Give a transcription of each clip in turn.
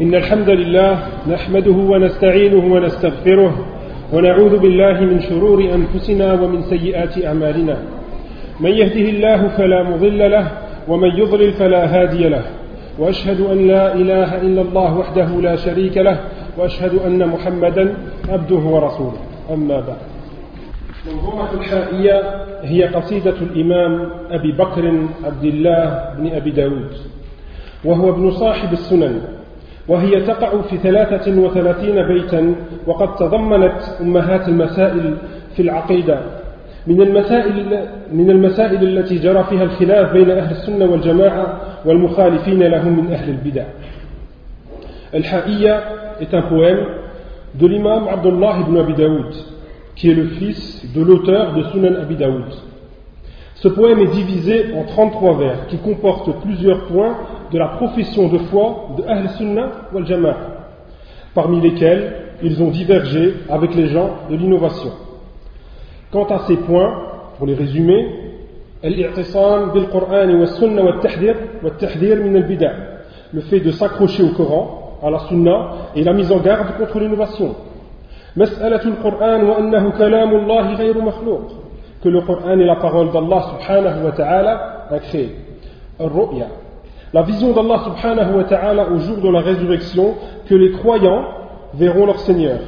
إن الحمد لله نحمده ونستعينه ونستغفره ونعوذ بالله من شرور أنفسنا ومن سيئات أعمالنا. من يهده الله فلا مضل له ومن يضلل فلا هادي له. وأشهد أن لا إله إلا الله وحده لا شريك له وأشهد أن محمدا عبده ورسوله. أما بعد. منظومة الحائية هي قصيدة الإمام أبي بكر عبد الله بن أبي داود وهو ابن صاحب السنن. وهي تقع في ثلاثة وثلاثين بيتا وقد تضمنت أمهات المسائل في العقيدة. من المسائل, من المسائل التي جرى فيها الخلاف بين أهل السنة والجماعة والمخالفين لهم من أهل البدع. الحائية est un poème de l'imam Abdullah ibn Abi Daoud qui est le fils de l'auteur de Sunan Abi Daoud. Ce poème est divisé en 33 vers qui comportent plusieurs points de la profession de foi de Ahl Sunnah wal Jama'a, parmi lesquels ils ont divergé avec les gens de l'innovation. Quant à ces points, pour les résumer, le fait de s'accrocher au Coran, à la Sunna et la mise en garde contre l'innovation. que le Coran est la parole d'Allah subhanahu wa ta'ala a créé. La vision d'Allah subhanahu wa ta'ala au jour de la résurrection que les croyants verront leur Seigneur.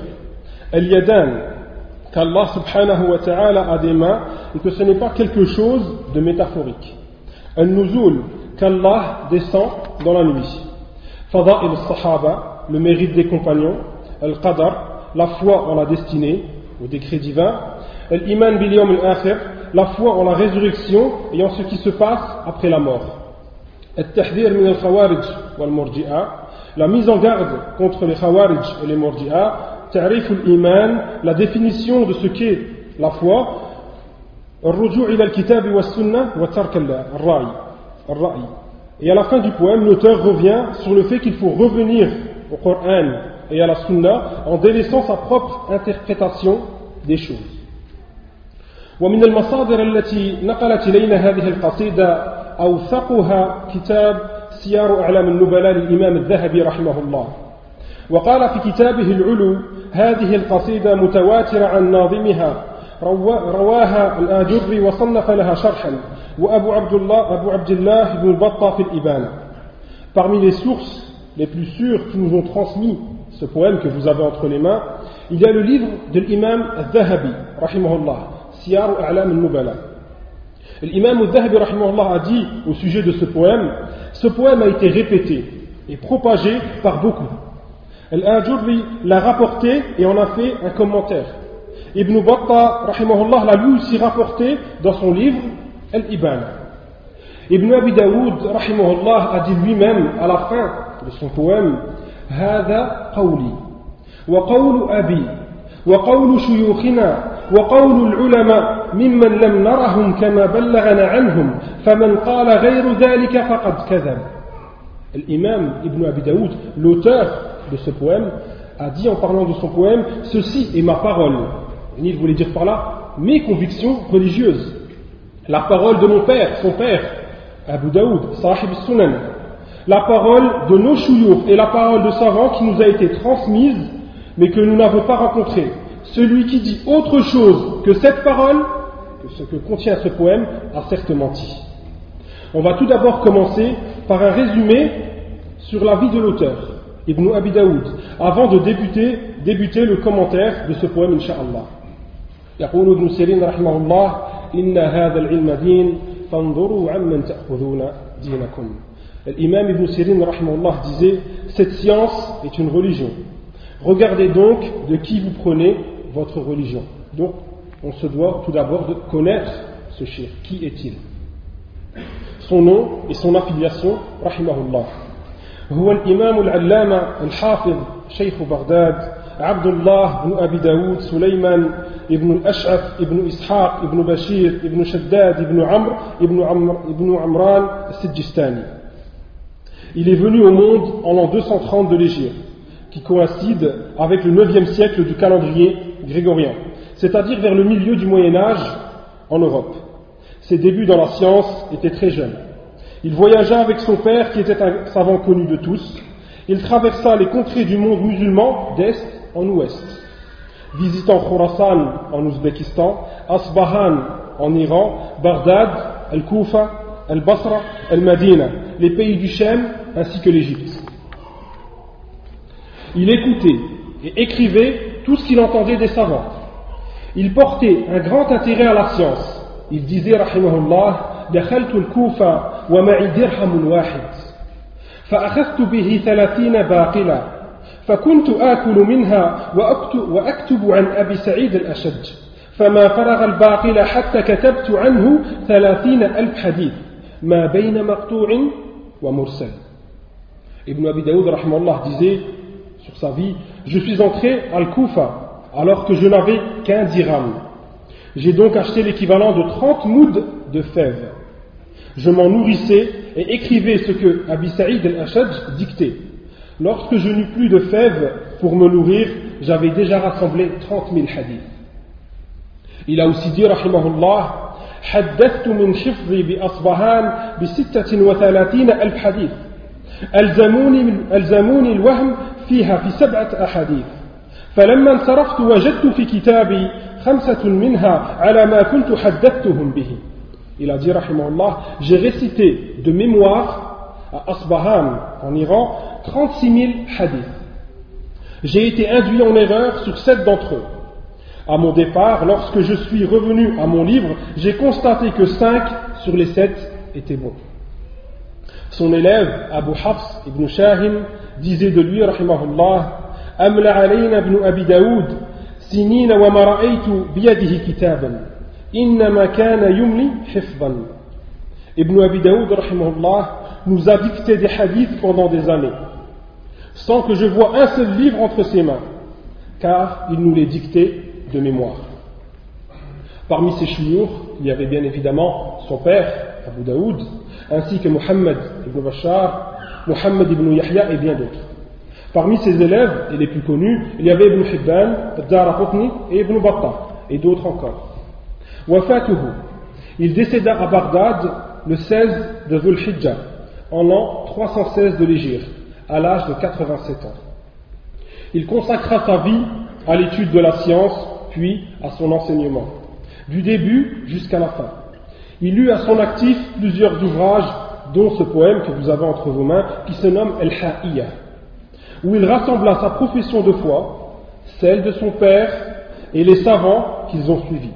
Al-Yadan, qu'Allah subhanahu wa ta'ala a des mains et que ce n'est pas quelque chose de métaphorique. Al-Nuzul, qu'Allah descend dans la nuit. Fada'il al-Sahaba, le mérite des compagnons. Al-Qadar, la foi en la destinée, au décret divin. L'iman bil al-akhir, la foi en la résurrection et en ce qui se passe après la mort. la mise en garde contre les khawarij et les murji'a تعريف الإيمان la définition de ce qu'est la foi الرجوع إلى الكتاب والسنة وترك الرأي الرأي et à la fin du poème l'auteur revient sur le fait qu'il faut revenir au Coran et à la Sunna en délaissant sa propre interprétation des choses ومن المصادر التي نقلت إلينا هذه القصيدة أوثقها كتاب سيار أعلام النبلاء للإمام الذهبي رحمه الله وقال في كتابه العلو هذه القصيدة متواترة عن ناظمها رواها الآجري وصنف لها شرحا وأبو عبد الله أبو عبد الله بن البطة في الإبانة Parmi les sources les plus sûres qui nous ont transmis ce poème que vous avez entre les mains, il y a le livre de l'imam al-Zahabi, rahimahullah, Siyar al-A'lam al-Nubala. L'imam al-Zahabi a dit au sujet de ce poème, ce poème a été répété et propagé par beaucoup. Al-Ajurri l'a rapporté et en a fait un commentaire. Ibn Battah l'a lui aussi rapporté dans son livre Al-Iban. Ibn Abi Daoud a dit lui-même à la fin de son poème هذا قولي وقول أبي وقول شيوخنا وقول العلماء ممن لم نرهم كما بلغنا عنهم فمن قال غير ذلك فقد كذب L'imam Ibn Abi Daoud, l'auteur de ce poème, a dit en parlant de son poème Ceci est ma parole. Il voulait dire par là mes convictions religieuses. La parole de mon père, son père, Abu Daoud, Sahib Sunan. La parole de nos chouyours et la parole de savants qui nous a été transmise, mais que nous n'avons pas rencontrée celui qui dit autre chose que cette parole, que ce que contient ce poème, a certes menti. On va tout d'abord commencer par un résumé sur la vie de l'auteur, Ibn Abi Daoud, avant de débuter, débuter le commentaire de ce poème, Inch'Allah. يقول ابن سيرين رحمه الله إن هذا العلم دين فانظروا عمن تأخذون دينكم L'imam Ibn Sirin rahimahullah disait Cette science est une religion. Regardez donc de qui vous prenez votre religion. Donc, on se doit tout d'abord de connaître ce shir. Qui est-il Son nom et son affiliation, rahimahullah. هو الإمام العلامة الحافظ شيخ بغداد عبد الله بن أبي داود سليمان ابن الأشعث ابن إسحاق ابن بشير ابن شداد ابن عمرو ابن, عمر ابن عمران السجستاني Il est venu au monde en l'an 230 de l'Égypte, qui coïncide avec le 9e siècle du calendrier grégorien, c'est-à-dire vers le milieu du Moyen Âge en Europe. Ses débuts dans la science étaient très jeunes. Il voyagea avec son père, qui était un savant connu de tous. Il traversa les contrées du monde musulman d'est en ouest, visitant Khorasan en Ouzbékistan, Asbahan en Iran, Bagdad, Al-Koufa, Al-Basra, Al-Madina, les pays du Shem ainsi que l'Égypte. Il écoutait et écrivait tout ce qu'il entendait des savants. Il portait un grand intérêt à la science. Il disait, rahimahullah, دخلت الكوفة ومعي درهم واحد فأخذت به ثلاثين باقلة فكنت آكل منها وأكتب, وأكتب عن أبي سعيد الأشج فما فرغ الباقلة حتى كتبت عنه ثلاثين ألف حديث ما بين مقطوع ومرسل Ibn Abi Daoud rahimahullah disait sur sa vie Je suis entré à Al-Koufa alors que je n'avais qu'un dirham. J'ai donc acheté l'équivalent de 30 mouds de fèves. Je m'en nourrissais et écrivais ce que Abi Saïd al-Ashaj dictait. Lorsque je n'eus plus de fèves pour me nourrir, j'avais déjà rassemblé 30 000 hadiths. Il a aussi dit, rahimahullah, حدثت من حفظي بأصبهان بستة وثلاثين ألف حديث ألزموني, ألزموني الوهم فيها في سبعة أحاديث فلما انصرفت وجدت في كتابي خمسة منها على ما كنت حدثتهم به Il a dit, rahimahullah, j'ai récité de mémoire à Asbahan, en Iran, 36 000 hadiths. J'ai été induit en erreur sur sept d'entre eux. À mon départ, lorsque je suis revenu à mon livre, j'ai constaté que cinq sur les sept étaient bons. Son élève, Abu Hafs ibn Shahin, disait de lui, rahimahullah, أملى علينا ابن أبي داود سنين وما رأيت بيده كتابا إنما كان يملي حفظا Ibn Abi Daoud rahimahullah, nous a dicté des hadiths pendant des années, sans que je vois un seul livre entre ses mains, car il nous les dictait de mémoire. Parmi ses chouyours, il y avait bien évidemment son père, Abu Daoud, ainsi que Muhammad ibn Bashar, Muhammad ibn Yahya et bien d'autres. Parmi ses élèves, et les plus connus, il y avait Ibn Hibban, Daraqutni et Ibn Battah, et d'autres encore. Wafatuhu, il décéda à Bagdad le 16 de Dhul Hijjah, en l'an 316 de l'Égypte, à l'âge de 87 ans. Il consacra sa vie à l'étude de la science, puis à son enseignement, du début jusqu'à la fin. Il eut à son actif plusieurs ouvrages, dont ce poème que vous avez entre vos mains, qui se nomme El-Ha'iyah, où il rassembla sa profession de foi, celle de son père et les savants qu'ils ont suivis.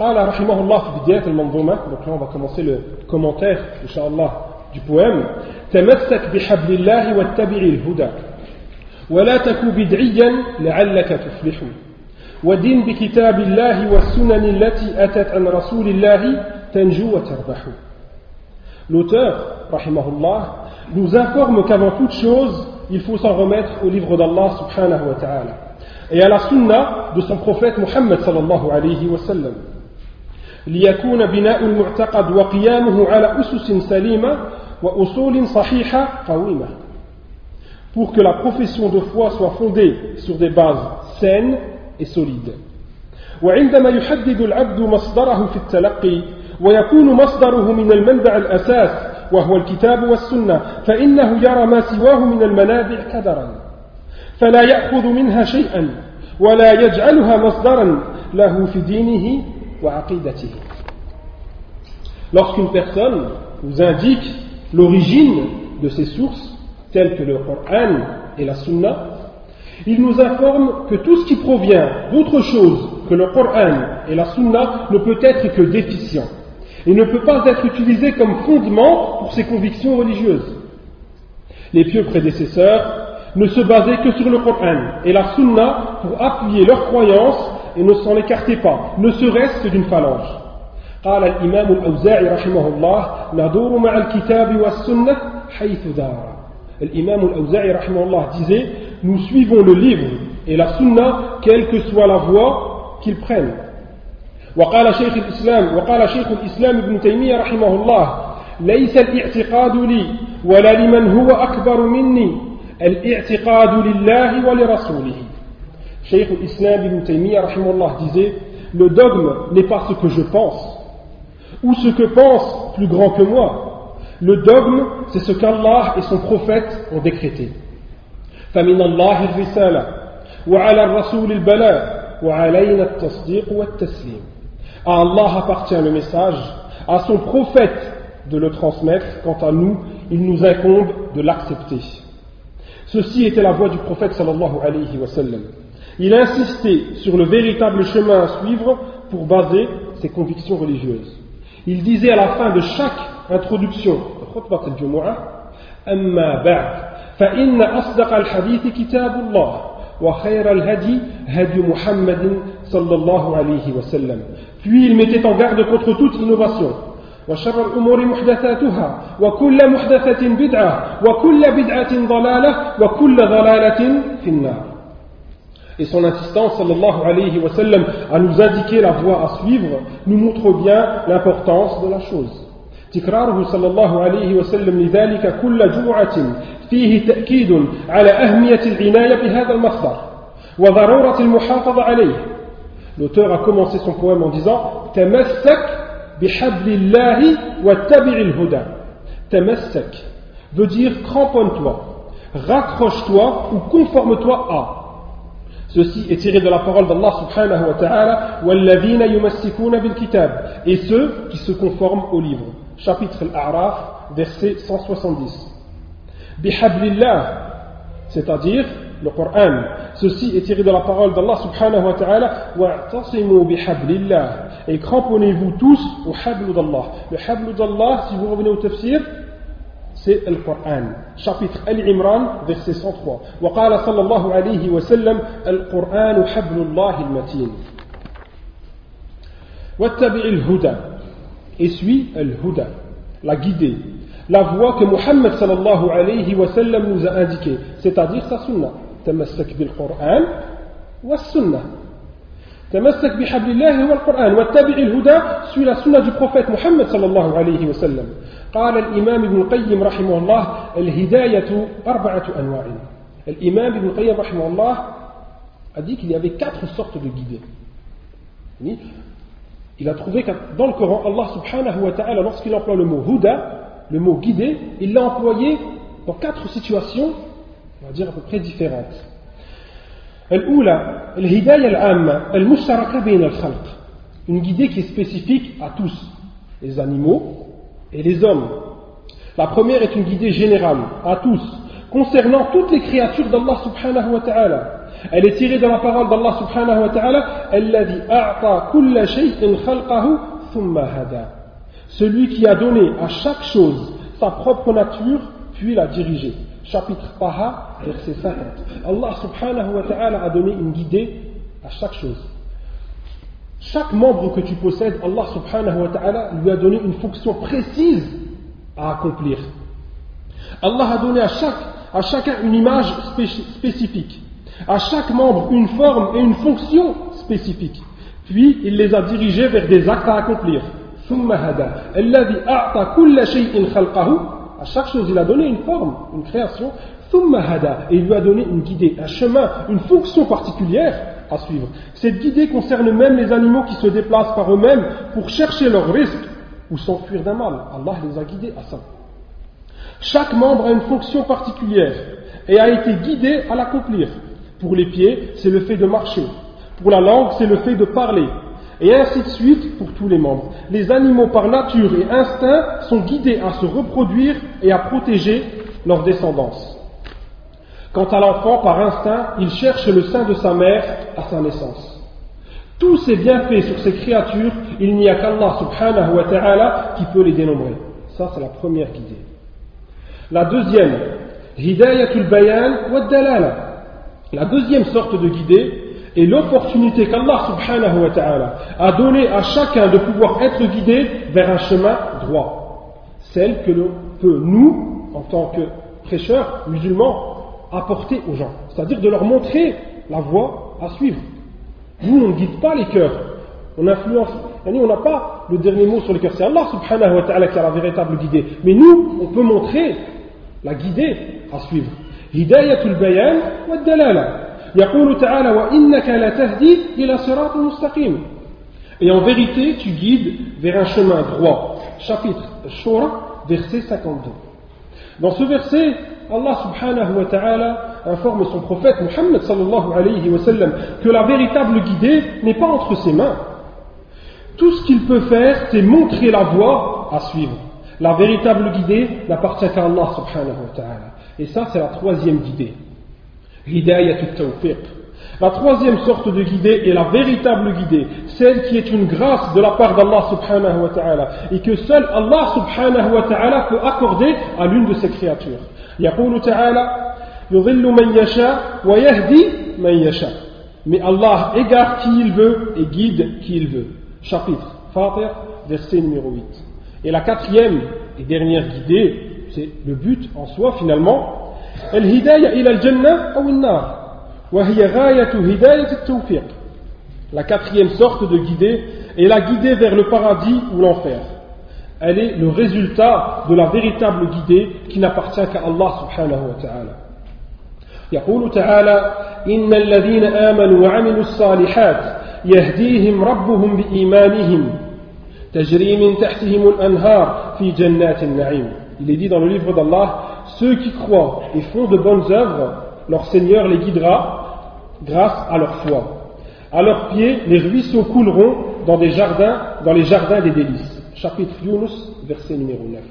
قال رحمه الله في بداية المنظومة donc là on va commencer le commentaire إن شاء الله du poème تمسك بحبل الله واتبع الهدى ولا تكن بدعيا لعلك تفلح ودين بكتاب الله والسنن التي أتت عن رسول الله تنجو وتربح L'auteur, rahimahullah, nous informe qu'avant toute chose, il faut s'en remettre au livre d'Allah subhanahu wa ta'ala et à la sunna de son prophète Muhammad sallallahu alayhi wa sallam. ليكون بناء المعتقد وقيامه على أسس سليمة وأصول صحيحة قويمة pour que la profession de foi soit fondée sur des bases saines et solides. وعندما يحدد العبد مصدره في التلقي ويكون مصدره من المنبع الأساس وهو الكتاب والسنة فإنه يرى ما سواه من المنابع كدرا فلا يأخذ منها شيئا ولا يجعلها مصدرا له في دينه Lorsqu'une personne vous indique l'origine de ces sources, telles que le Coran et la Sunna, il nous informe que tout ce qui provient d'autre chose que le Coran et la Sunna ne peut être que déficient et ne peut pas être utilisé comme fondement pour ses convictions religieuses. Les pieux prédécesseurs ne se basaient que sur le Coran et la Sunna pour appuyer leurs croyances et ne s'en écartaient pas, ne serait-ce que d'une phalange. قال الإمام الأوزاعي رحمه الله ندور مع الكتاب والسنة حيث دار L'imam al-Awza'i rahimahullah disait Nous suivons le livre et la sunna, quelle que soit la voie qu'ils prennent. وقال شيخ الإسلام وقال شيخ الإسلام ابن تيمية رحمه الله ليس الاعتقاد لي ولا لمن هو أكبر مني الاعتقاد لله ولرسوله شيخ الإسلام ابن تيمية رحمه الله disait Le dogme n'est pas ce que je pense ou ce que pense plus grand que moi. Le dogme, c'est ce qu'Allah et son prophète ont décrété. فمن الله الرسالة وعلى الرسول البلاء وعلينا التصديق والتسليم À Allah appartient le message, à son prophète de le transmettre, quant à nous, il nous incombe de l'accepter. Ceci était la voix du prophète sallallahu alayhi wa sallam. Il insistait sur le véritable chemin à suivre pour baser ses convictions religieuses. Il disait à la fin de chaque introduction, أما بعد فإن أصدق الحديث كتاب الله وخير الهدي هدي محمد صلى الله عليه وسلم Puis il mettait en garde contre toute innovation. وشر الأمور محدثاتها وكل محدثة بدعة وكل بدعة ضلالة وكل ضلالة في النار Et son insistance, sallallahu alayhi wa sallam, à nous indiquer la voie à suivre, nous montre bien l'importance de la chose. تكراره صلى الله عليه وسلم لذلك كل جمعة فيه تأكيد على أهمية العناية بهذا المصدر وضرورة المحافظة عليه L'auteur a commencé son poème en disant Tamassak bihablillahi wa tabi'il huda. Tamassak veut dire cramponne-toi, raccroche-toi ou conforme-toi à. Ceci est tiré de la parole d'Allah subhanahu wa ta'ala Wallavina yumassikuna bil kitab et ceux qui se conforment au livre. Chapitre Al-A'raf, verset 170. Bihablillah, c'est-à-dire le Coran. Ceci est tiré de la parole d'Allah subhanahu wa ta'ala Wa'tasimu bihablillah. Et cramponnez-vous tous au hablu d'Allah. Le hablu d'Allah, si vous revenez au tafsir, c'est le Coran. Chapitre Al-Imran, verset 103. وقال صلى الله عليه وسلم القرآن حبل الله المتين. واتبع الهدى et suit al-huda, la guidée, la voie que Muhammad sallallahu alayhi wa sallam nous a indiquée, c'est-à-dire sa sunnah. تمسك بالقرآن والسنة. تمسك بحبل الله والقرآن واتبع الهدى سوى سنة بروفيت محمد صلى الله عليه وسلم. قال الإمام ابن القيم رحمه الله الهداية أربعة أنواع. الإمام ابن القيم رحمه الله أديك il y avait quatre sortes de guidés il a trouvé que dans le Coran Allah subhanahu wa ta'ala lorsqu'il emploie le dans quatre situations on va dire à peu près différentes. Une guidée qui est spécifique à tous, les animaux et les hommes. La première est une guidée générale, à tous, concernant toutes les créatures d'Allah subhanahu wa ta'ala. Elle est tirée de la parole d'Allah subhanahu wa ta'ala Celui qui a donné à chaque chose sa propre nature, puis l'a dirigée. Chapitre Taha, verset 50. Allah subhanahu wa ta'ala a donné une guidée à chaque chose. Chaque membre que tu possèdes, Allah subhanahu wa ta'ala lui a donné une fonction précise à accomplir. Allah a donné à, chaque, à chacun une image spécifique à chaque membre une forme et une fonction spécifique. Puis il les a dirigés vers des actes à accomplir. À chaque chose, il a donné une forme, une création. Et il lui a donné une guidée, un chemin, une fonction particulière à suivre. Cette guidée concerne même les animaux qui se déplacent par eux-mêmes pour chercher leur risque ou s'enfuir d'un mal. Allah les a guidés à ça. Chaque membre a une fonction particulière et a été guidé à l'accomplir. Pour les pieds, c'est le fait de marcher. Pour la langue, c'est le fait de parler. Et ainsi de suite pour tous les membres. Les animaux par nature et instinct sont guidés à se reproduire et à protéger leur descendance. Quant à l'enfant, par instinct, il cherche le sein de sa mère à sa naissance. Tous ces bienfaits sur ces créatures, il n'y a qu'Allah subhanahu wa ta'ala qui peut les dénombrer. Ça, c'est la première guidée. La deuxième, hidayatul bayan wa dalala. La deuxième sorte de guidée et l'opportunité qu'Allah subhanahu wa ta'ala a donnée à chacun de pouvoir être guidé vers un chemin droit. Celle que peut, nous, en tant que prêcheurs musulmans, apporter aux gens. C'est-à-dire de leur montrer la voie à suivre. Nous, on ne guide pas les cœurs. On influence. On n'a pas le dernier mot sur les cœurs. C'est Allah subhanahu wa ta'ala qui a la véritable guidée. Mais nous, on peut montrer la guidée à suivre. Hidayatul bayan wa dalala. يقول تعالى وإنك لتهدي إلى صراط مستقيم Et en vérité, tu guides vers un chemin droit. Chapitre Shura, verset 52. Dans ce verset, Allah subhanahu wa ta'ala informe son prophète Muhammad sallallahu alayhi wa sallam que la véritable guidée n'est pas entre ses mains. Tout ce qu'il peut faire, c'est montrer la voie à suivre. La véritable guidée n'appartient qu'à Allah subhanahu wa ta'ala. Et ça, c'est la troisième guidée. Hidayat tawfiq. La troisième sorte de guidée est la véritable guidée, celle qui est une grâce de la part d'Allah subhanahu wa ta'ala, et que seul Allah subhanahu wa ta'ala peut accorder à l'une de ses créatures. يقول تعالى يضل من يشاء ويهدي من يشاء mais Allah égare qui il veut et guide qui il veut chapitre Fatir verset numéro 8 et la quatrième et dernière guidée c'est le but en soi finalement الهداية إلى الجنة أو النار وهي غاية هداية التوفيق la quatrième sorte de guidée est la guidée vers le paradis ou l'enfer elle est le résultat de la véritable guidée qui n'appartient qu'à Allah subhanahu wa ta'ala. يقول تعالى إن الذين آمنوا وعملوا الصالحات يهديهم ربهم بإيمانهم تجري من تحتهم الأنهار في جنات النعيم Il est dit dans le livre d'Allah Ceux qui croient et font de bonnes œuvres, leur Seigneur les guidera grâce à leur foi. À leurs pieds, les ruisseaux couleront dans, des jardins, dans les jardins des délices chapitre Yunus, verset numéro 9.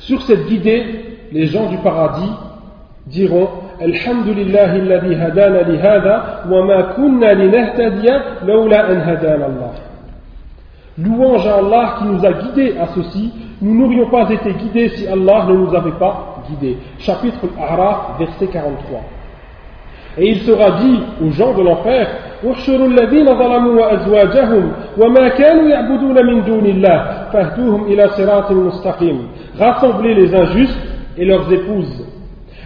Sur cette guidée, les gens du paradis diront Alhamdulillah alladhi hadana li hada wa ma kunna. Louange à Allah qui nous a guidés à ceci, nous n'aurions pas été guidés si Allah ne nous avait pas guidés. Chapitre Al-A'raf, verset 43. Et il sera dit aux gens de l'enfer واحشروا الذين ظلموا وأزواجهم وما كانوا يعبدون من دون الله فاهدوهم إلى صراط مستقيم Rassemblez les injustes et leurs épouses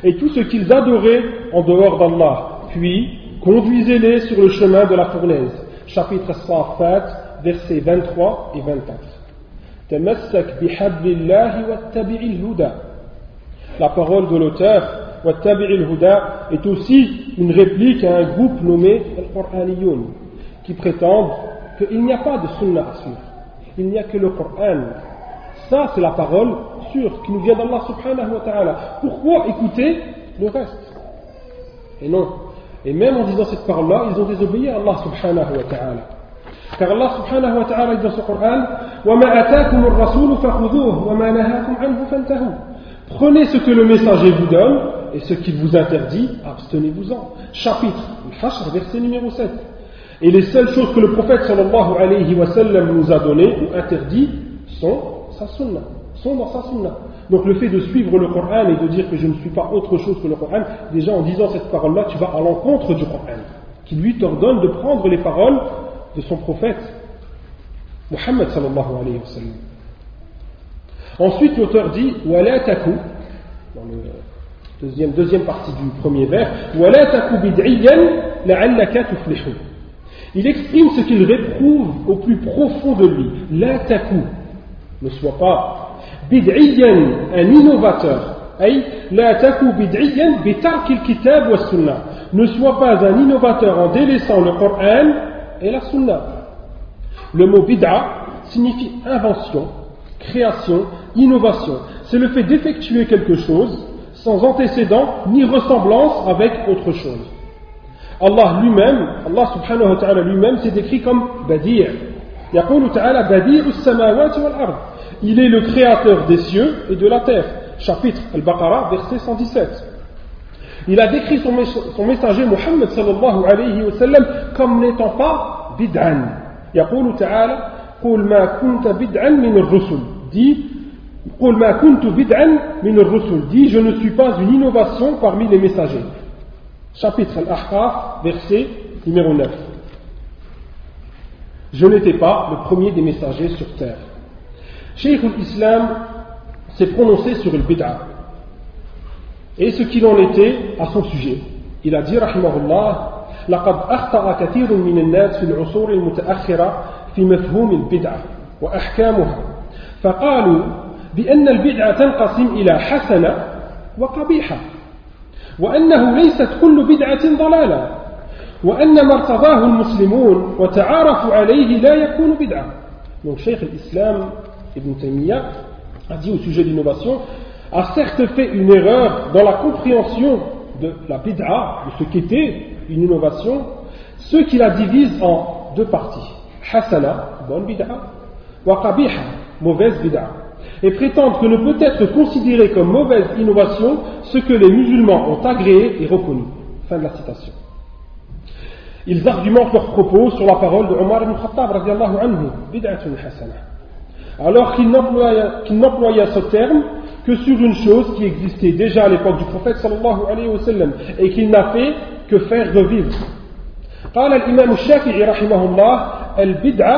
et tout ce qu'ils adoraient en dehors d'Allah puis conduisez-les sur le chemin de la fournaise chapitre Safat versets 23 et 24 تمسك بحبل الله واتبع الهدى La parole de l'auteur huda est aussi une réplique à un groupe nommé Al-Qur'aniyoun, qui prétendent qu'il n'y a pas de sunnah à suivre. Il n'y a que le Coran. Ça, c'est la parole sûre qui nous vient d'Allah subhanahu wa ta'ala. Pourquoi écouter le reste Et non. Et même en disant cette parole-là, ils ont désobéi à Allah subhanahu wa ta'ala. Car Allah subhanahu wa ta'ala dit dans ce Coran Prenez ce que le messager vous donne et ce qu'il vous interdit, abstenez-vous-en. Chapitre, verset numéro 7. Et les seules choses que le prophète sallallahu alayhi wa sallam nous a données ou interdit sont sa sont dans sa sunna. Donc le fait de suivre le Coran et de dire que je ne suis pas autre chose que le Coran, déjà en disant cette parole-là, tu vas à l'encontre du Coran, qui lui t'ordonne de prendre les paroles de son prophète, Muhammad sallallahu alayhi wa sallam. Ensuite, l'auteur dit Wala taku, dans le deuxième, deuxième partie du premier vers, Wala taku bid'iyan la'allaka tuflihu. Il exprime ce qu'il réprouve au plus profond de lui. La taku, ne sois pas bid'iyan, un innovateur. La taku bid'iyan bitarkil kitab wa sunnah. Ne sois pas un innovateur en délaissant le Coran et la sunna. Le mot bid'a signifie invention, création, innovation. C'est le fait d'effectuer quelque chose sans antécédent ni ressemblance avec autre chose. Allah lui-même, Allah subhanahu wa ta'ala lui-même s'est décrit comme Badir. Il est le créateur des cieux et de la terre. Chapitre Al-Baqarah, verset 117. Il a décrit son, son messager Muhammad sallallahu alayhi wa sallam comme n'étant pas bid'an. يقول تعالى قل ما كنت بدعا من الرسل dit قل ما كنت بدعا من الرسل dit je ne suis pas une innovation parmi les messagers. Chapitre Al-Ahqaf, verset numéro 9. Je n'étais pas le premier des messagers sur terre. Cheikh l'Islam s'est prononcé sur le bid'a et ce qu'il en était à son sujet. Il a dit, rahimahullah, لقد أخطأ كثير من الناس في العصور المتأخرة في مفهوم البدعة وأحكامها فقالوا بأن البدعة تنقسم إلى حسنة وقبيحة وأنه ليست كل بدعة ضلالة وأن ما ارتضاه المسلمون وتعارفوا عليه لا يكون بدعة Donc Cheikh l'Islam Ibn Taymiyyah a dit au sujet de l'innovation a certes fait une erreur dans la compréhension de la bid'a, de ce qu'était une innovation, ceux qui la divisent en deux parties. Hasana, bonne bid'a, wa qabiha, mauvaise bid'a. Et prétendent que ne peut être considéré comme mauvaise innovation ce que les musulmans ont agréé et reconnu. Fin de la citation. Ils argumentent leurs propos sur la parole de Omar ibn Khattab, anhu, bid'atun hasana. Alors qu'ils n'employaient ce terme que sur une chose qui existait déjà à l'époque du prophète sallallahu alayhi wa sallam et qu'il n'a fait que faire revivre. قال الإمام الشافعي رحمه الله البدعة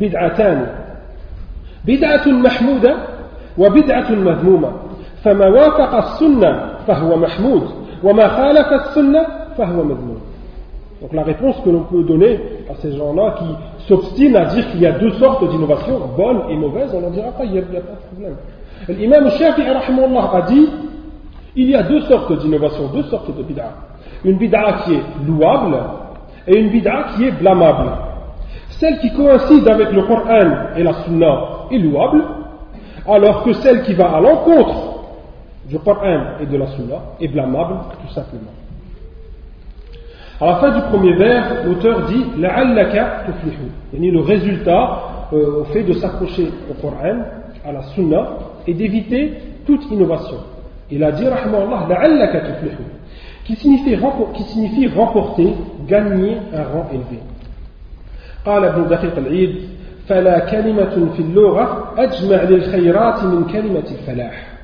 بدعتان بدعة محمودة وبدعة مذمومة فما وافق السنة فهو محمود وما خالف السنة فهو مذموم Donc la réponse que l'on peut donner à ces gens-là qui s'obstinent à dire qu'il y a deux sortes d'innovations, bonnes et mauvaises, on leur dira pas, il n'y a, pas de problème. L'imam Shafi'i a dit il y a deux sortes d'innovations, deux sortes de bid'a. Une bid'a qui est louable et une bid'a qui est blâmable. Celle qui coïncide avec le Coran et la Sunna est louable, alors que celle qui va à l'encontre du Coran et de la Sunna est blâmable, tout simplement. À la fin du premier vers, l'auteur dit La'allaka tuflihu. Le résultat euh, au fait de s'accrocher au Coran, à la Sunna, et d'éviter toute innovation. Il a dit Rahmanallah La'allaka tuflihu. Qui signifie, qui signifie remporter, gagner un rang élevé. قال ابن دقيق العيد فلا كلمة في اللغة أجمع للخيرات من كلمة الفلاح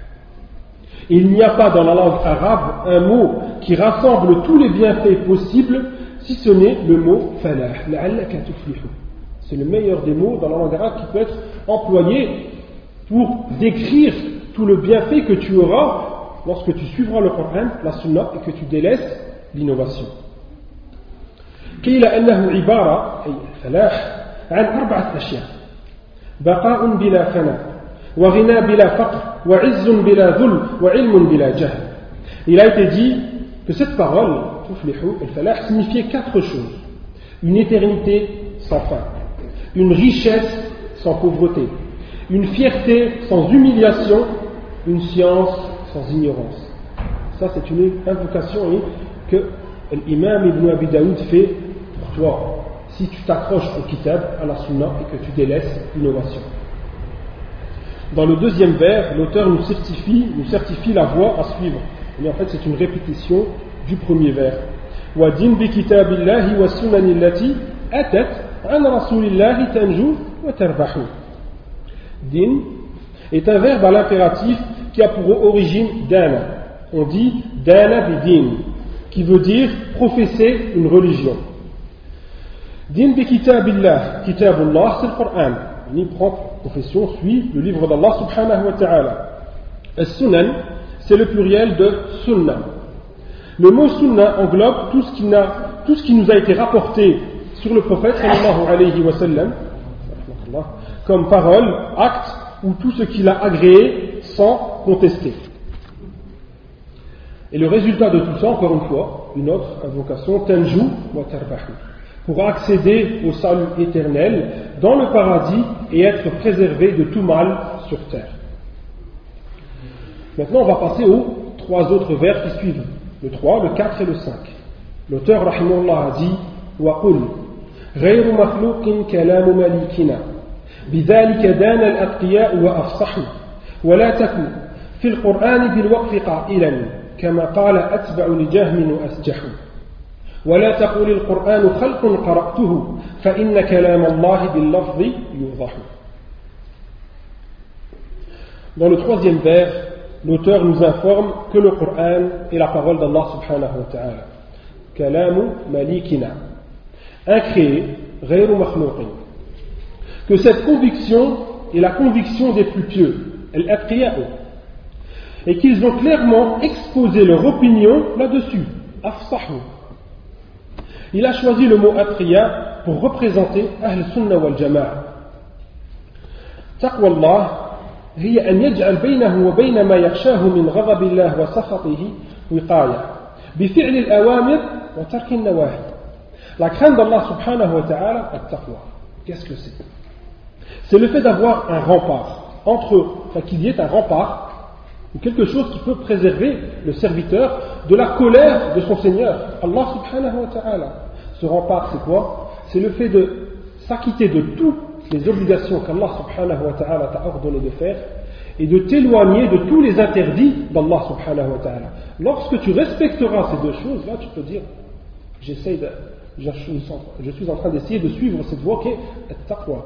il n'y a pas dans la langue arabe un mot qui rassemble tous les bienfaits possibles, si ce n'est le mot falah. C'est le meilleur des mots dans la langue arabe qui peut être employé pour décrire tout le bienfait que tu auras lorsque tu suivras le Coran, la Sunna et que tu délaisses l'innovation. قيل أنه عبارة أي الفلاح عن أربعة أشياء بقاء بلا فناء وغنى بلا فقر il a été dit que cette parole, signifiait quatre choses. Une éternité sans fin, une richesse sans pauvreté, une fierté sans humiliation, une science sans ignorance. Ça, c'est une invocation que l'imam Ibn Abi Daoud fait pour toi si tu t'accroches au kitab, à la sunna et que tu délaisses l'innovation. Dans le deuxième vers, l'auteur nous certifie, nous certifie la voie à suivre. Et en fait, c'est une répétition du premier vers. وَدِنْ بِكِتَابِ اللَّهِ وَالسُّنَنِ الَّتِي أَتَتْ عَنْ رَسُولِ اللَّهِ تَنْجُوا وَتَرْبَحُوا Din est un verbe à l'impératif qui a pour origine dana. On dit dana bidin, qui veut dire professer une religion. Din bi kitabillah, kitabullah c'est le Coran. Ni propre profession suit le livre d'Allah subhanahu wa ta'ala. As-sunan, c'est le pluriel de sunna. Le mot sunna englobe tout ce, qui tout ce qui nous a été rapporté sur le prophète sallallahu alayhi wa sallam, comme parole, acte ou tout ce qu'il a agréé sans contester. Et le résultat de tout ça, encore une fois, une autre invocation, Tenju wa pour accéder au salut éternel dans le paradis et être préservé de tout mal sur terre. Maintenant, on va passer aux trois autres vers qui suivent, le 3, le 4 et le 5. L'auteur, rahimullah, a dit, wa بذلك دان الأتقياء وأفصحوا ولا تكن في القرآن بالوقف قائلا كما قال أتبع لجهم وأسجحوا ولا تقول القرآن خلق قرأته فإن كلام الله باللفظ يوضح Dans le troisième vers, l'auteur nous informe que le Coran est la parole d'Allah subhanahu wa ta'ala. Kalamu malikina. Incréé, ghayru makhlouqin. Que cette conviction est la conviction des plus pieux, al-aqiya'u. Et qu'ils ont clairement exposé leur opinion là-dessus. Afsahu. Il a choisi le mot atriya pour représenter Ahl Sunnah wal Jama'a. تقوى الله هي أن يجعل بينه وبين ما يخشاه من غضب الله وسخطه وقاية بفعل الأوامر وترك النواهي. La crainte d'Allah subhanahu wa ta'ala, at-taqwa. Qu'est-ce que c'est C'est le fait d'avoir un rempart entre eux, enfin qu'il y ait un rempart ou quelque chose qui peut préserver le serviteur de la colère de son Seigneur, Allah subhanahu wa ta'ala. Ce rempart, c'est quoi? C'est le fait de s'acquitter de toutes les obligations qu'Allah subhanahu wa ta'ala t'a ordonné de faire et de t'éloigner de tous les interdits d'Allah subhanahu wa ta'ala. Lorsque tu respecteras ces deux choses, là tu peux dire, j'essaie de, je suis en train d'essayer de suivre cette voie qui est taqwa,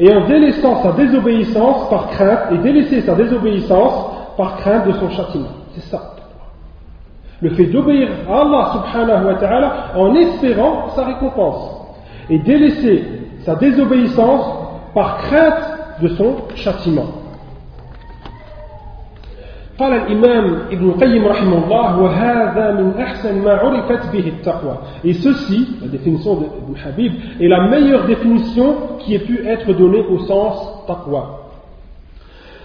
et en délaissant sa désobéissance par crainte et délaisser sa désobéissance par crainte de son châtiment. C'est ça. Le fait d'obéir à Allah subhanahu wa ta'ala en espérant sa récompense et délaisser sa désobéissance par crainte de son châtiment. ما عرفت به التقوى. Et ceci la définition d'Ibn Habib est la meilleure définition qui ait pu être donnée au sens taqwa.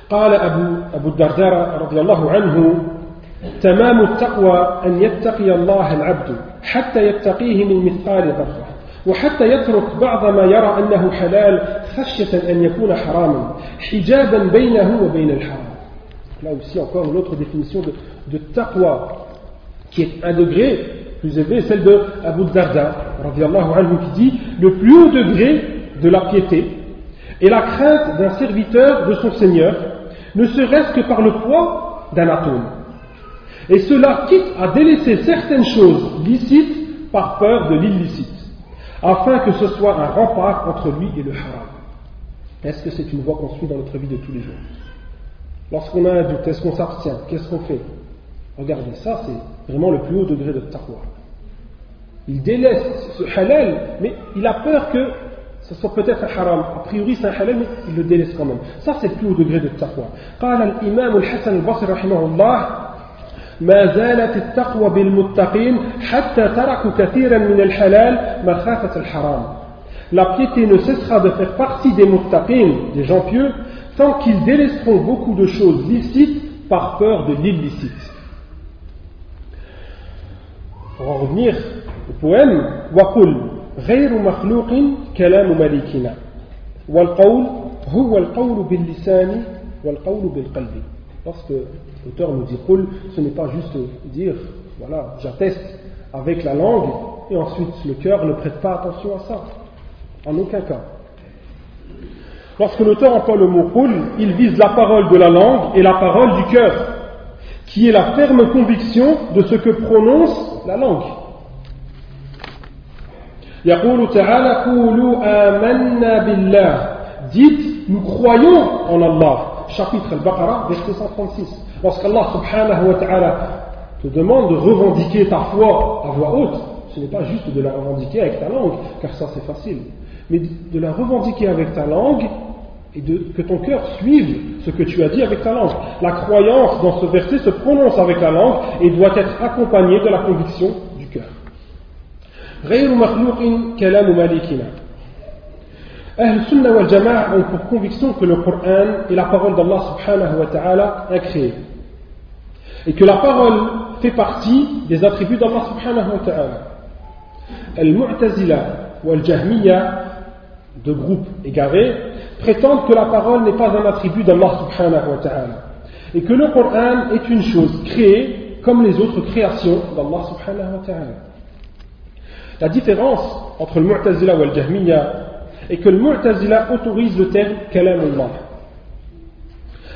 قال أبو, أبو الدرداء رضي الله عنه تمام التقوى أن يتقي الله العبد حتى يتقيه من مثقال ذرة وحتى يترك بعض ما يرى أنه حلال خشية أن يكون حراما حجابا بينه وبين الحرام. Là aussi, encore une autre définition de, de qui est un degré plus élevé, celle de Abu Darda, qui dit le plus haut degré de la piété est la crainte d'un serviteur de son Seigneur, ne serait-ce que par le poids d'un atome. Et cela quitte à délaisser certaines choses licites par peur de l'illicite, afin que ce soit un rempart entre lui et le haram. Est-ce que c'est une voie qu'on suit dans notre vie de tous les jours? Lorsqu'on a un doute, est-ce qu'on s'abstient Qu'est-ce qu'on fait Regardez, ça c'est vraiment le plus haut degré de taqwa. Il délaisse ce halal, mais il a peur que ce soit peut-être un haram. A priori c'est un halal, mais il le délaisse quand même. Ça c'est le plus haut degré de taqwa. قال الإمام الحسن البصري رحمه الله ما زالت التقوى بالمتقين حتى تركوا كثيرا من الحلال مخافة الحرام. La piété ne cessera de faire partie des muttaqin, des gens pieux, tant qu'ils délaisseront beaucoup de choses licites par peur de l'illicite. Pour en revenir au poème, وقل غير مخلوق كلام ملكنا والقول هو القول باللسان والقول بالقلب Lorsque l'auteur nous dit قل, ce n'est pas juste dire, voilà, j'atteste avec la langue et ensuite le cœur ne prête pas attention à ça. En aucun cas. Lorsque l'auteur emploie le mot qul, il vise la parole de la langue et la parole du cœur, qui est la ferme conviction de ce que prononce la langue. Dites, nous croyons en Allah. Chapitre Al-Baqarah, verset 136. Lorsqu'Allah subhanahu wa ta'ala te demande de revendiquer ta foi à voix haute, ce n'est pas juste de la revendiquer avec ta langue, car ça c'est facile, mais de la revendiquer avec ta langue et de, que ton cœur suive ce que tu as dit avec ta langue. La croyance dans ce verset se prononce avec la langue et doit être accompagnée de la conviction du cœur. Ahl Sunnah wal Jama'a ont pour conviction que le Coran est la parole d'Allah subhanahu wa ta'ala incréée. Et que la parole fait partie des attributs d'Allah subhanahu wa ta'ala. Al-Mu'tazila wal Deux groupes égarés, prétendent que la parole n'est pas un attribut d'Allah subhanahu wa et que le Coran est une chose créée comme les autres créations d'Allah subhanahu wa. La différence entre le Mu'tazila et le Jahmiya est que le Mu'tazila autorise le terme Kalam Allah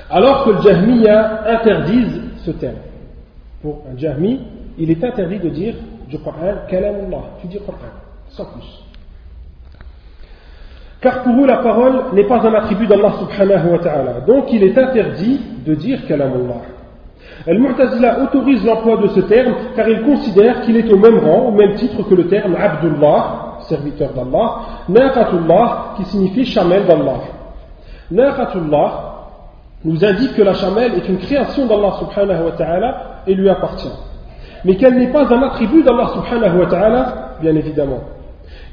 alors que le Jahmiya interdise ce terme. Pour un Jahmi, il est interdit de dire du Coran Kalam Allah, tu dis Coran, sans plus. Car pour eux, la parole n'est pas un attribut d'Allah subhanahu wa ta'ala. Donc il est interdit de dire kalamullah. Al-Mu'tazila autorise l'emploi de ce terme car il considère qu'il est au même rang, au même titre que le terme Abdullah, serviteur d'Allah, Naqatullah, qui signifie chamel d'Allah. Naqatullah nous indique que la chamelle est une création d'Allah subhanahu wa ta'ala et lui appartient. mais qu'elle n'est pas un attribut d'Allah subhanahu wa ta'ala, bien évidemment.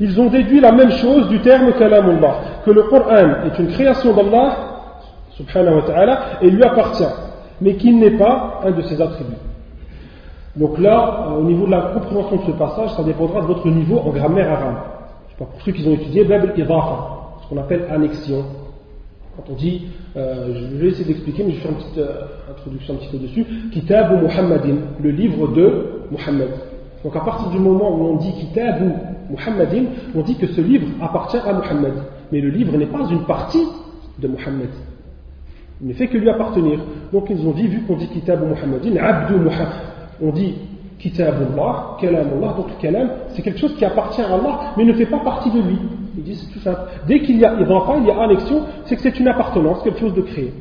Ils ont déduit la même chose du terme kalamullah, que le Coran est une création d'Allah subhanahu wa ta'ala et lui appartient, mais qu'il n'est pas un de ses attributs. Donc là, au niveau de la compréhension de ce passage, ça dépendra de votre niveau en grammaire arabe. Pour ceux qui ont étudié Bab al-Idafa, ce qu'on appelle annexion. Quand on dit, euh, je vais essayer d'expliquer, mais je faire une petite euh, introduction un petit peu dessus, Kitab Muhammadin, le livre de Muhammad. Donc à partir du moment où on dit Kitab ou Muhammadin, on dit que ce livre appartient à Muhammad. Mais le livre n'est pas une partie de Muhammad. Il ne fait que lui appartenir. Donc ils ont dit, vu qu'on dit Kitab ou Muhammadin, Abdu Muhammad. On dit Kitabullah, Kalamullah, donc Kalam, c'est quelque chose qui appartient à Allah, mais ne fait pas partie de lui. Il dit c'est tout simple. Dès qu'il y a idafa, il y a annexion, c'est que c'est une appartenance, quelque chose de créé.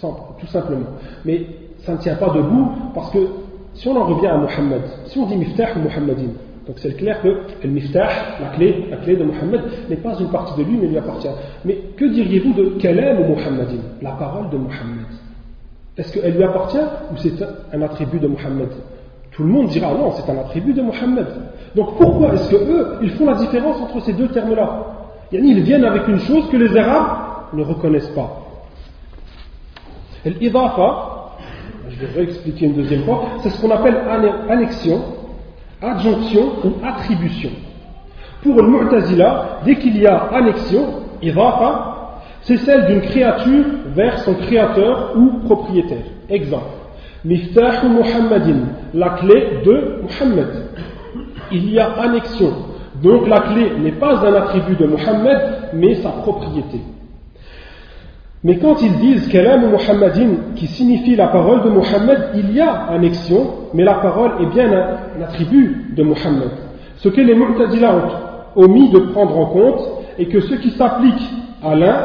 tout simplement. Mais ça ne tient pas debout, parce que si on en revient à Muhammad, si on dit Miftah ou Muhammadin, donc c'est clair que le Miftah, la clé, la clé de Muhammad, n'est pas une partie de lui, mais lui appartient. Mais que diriez-vous de Kalam ou Muhammadin? La parole de Muhammad. Est-ce qu'elle lui appartient ou c'est un attribut de Muhammad? Tout le monde dira non, c'est un attribut de Muhammad. Donc pourquoi est-ce qu'eux, ils font la différence entre ces deux termes-là? Ils viennent avec une chose que les Arabes ne reconnaissent pas. L'idafa, je vais réexpliquer une deuxième fois, c'est ce qu'on appelle annexion, adjonction ou attribution. Pour le Mu'tazila, dès qu'il y a annexion, idafa, c'est celle d'une créature vers son créateur ou propriétaire. Exemple. Miftah Muhammadin, la clé de Muhammad. Il y a annexion. Donc la clé n'est pas un attribut de Muhammad, mais sa propriété. Mais quand ils disent Kalam Muhammadin, qui signifie la parole de Muhammad, il y a annexion, mais la parole est bien un, attribut de Muhammad. Ce que les Mu'tazila ont omis de prendre en compte est que ce qui s'applique à l'un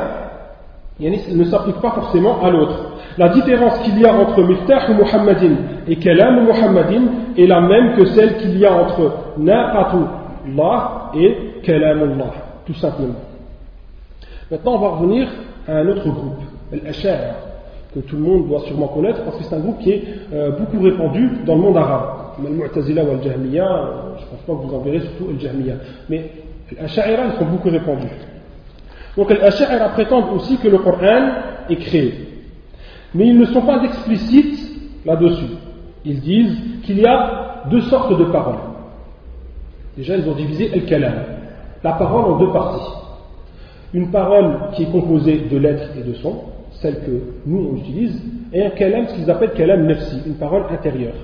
ne s'applique pas forcément à l'autre. La différence qu'il y a entre Miftah Muhammadin et Kalam Muhammadin est la même que celle qu'il y a entre Allah et Kalamullah, tout simplement. Maintenant, on va revenir à un autre groupe, l'Ashar, que tout le monde doit sûrement connaître parce que c'est un groupe qui est euh, beaucoup répandu dans le monde arabe. Le Mu'tazila ou Al-Jahmiya, euh, je ne pense pas que vous en verrez surtout Al-Jahmiya. Mais l'Asha'ira, ils sont beaucoup répandus. Donc les Ash'ara prétendent aussi que le Coran est créé. Mais ils ne sont pas explicites là-dessus. Ils disent qu'il y a deux sortes de paroles. Déjà, ils ont divisé el kalam, la parole en deux parties. Une parole qui est composée de lettres et de sons, celle que nous on utilise, et un kalam, ce qu'ils appellent kalam nafsi, une parole intérieure.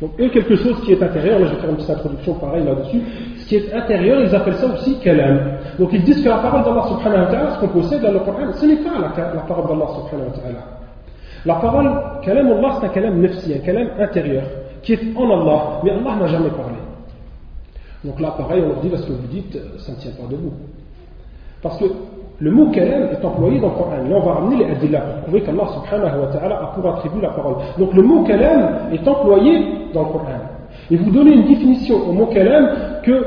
Donc, eux, quelque chose qui est intérieur, là je vais faire une petite introduction pareille là-dessus, ce qui est intérieur, ils appellent ça aussi kalam. Donc ils disent que la parole d'Allah subhanahu wa ce qu'on possède dans le Coran, ce n'est pas la, parole d'Allah subhanahu wa ta'ala. La parole, kalam Allah, c'est un kalam nafsi, un kalam intérieur, qui est en Allah, mais Allah n'a jamais parlé. Donc là, pareil, on leur dit, ce que vous dites, ça ne tient pas debout. Parce que le mot kalam est employé dans le Coran. Là, on va ramener les adillah pour prouver qu'Allah subhanahu wa ta'ala a pour attribuer la parole. Donc le mot kalam est employé dans le Coran. Et vous donnez une définition au mot kalam que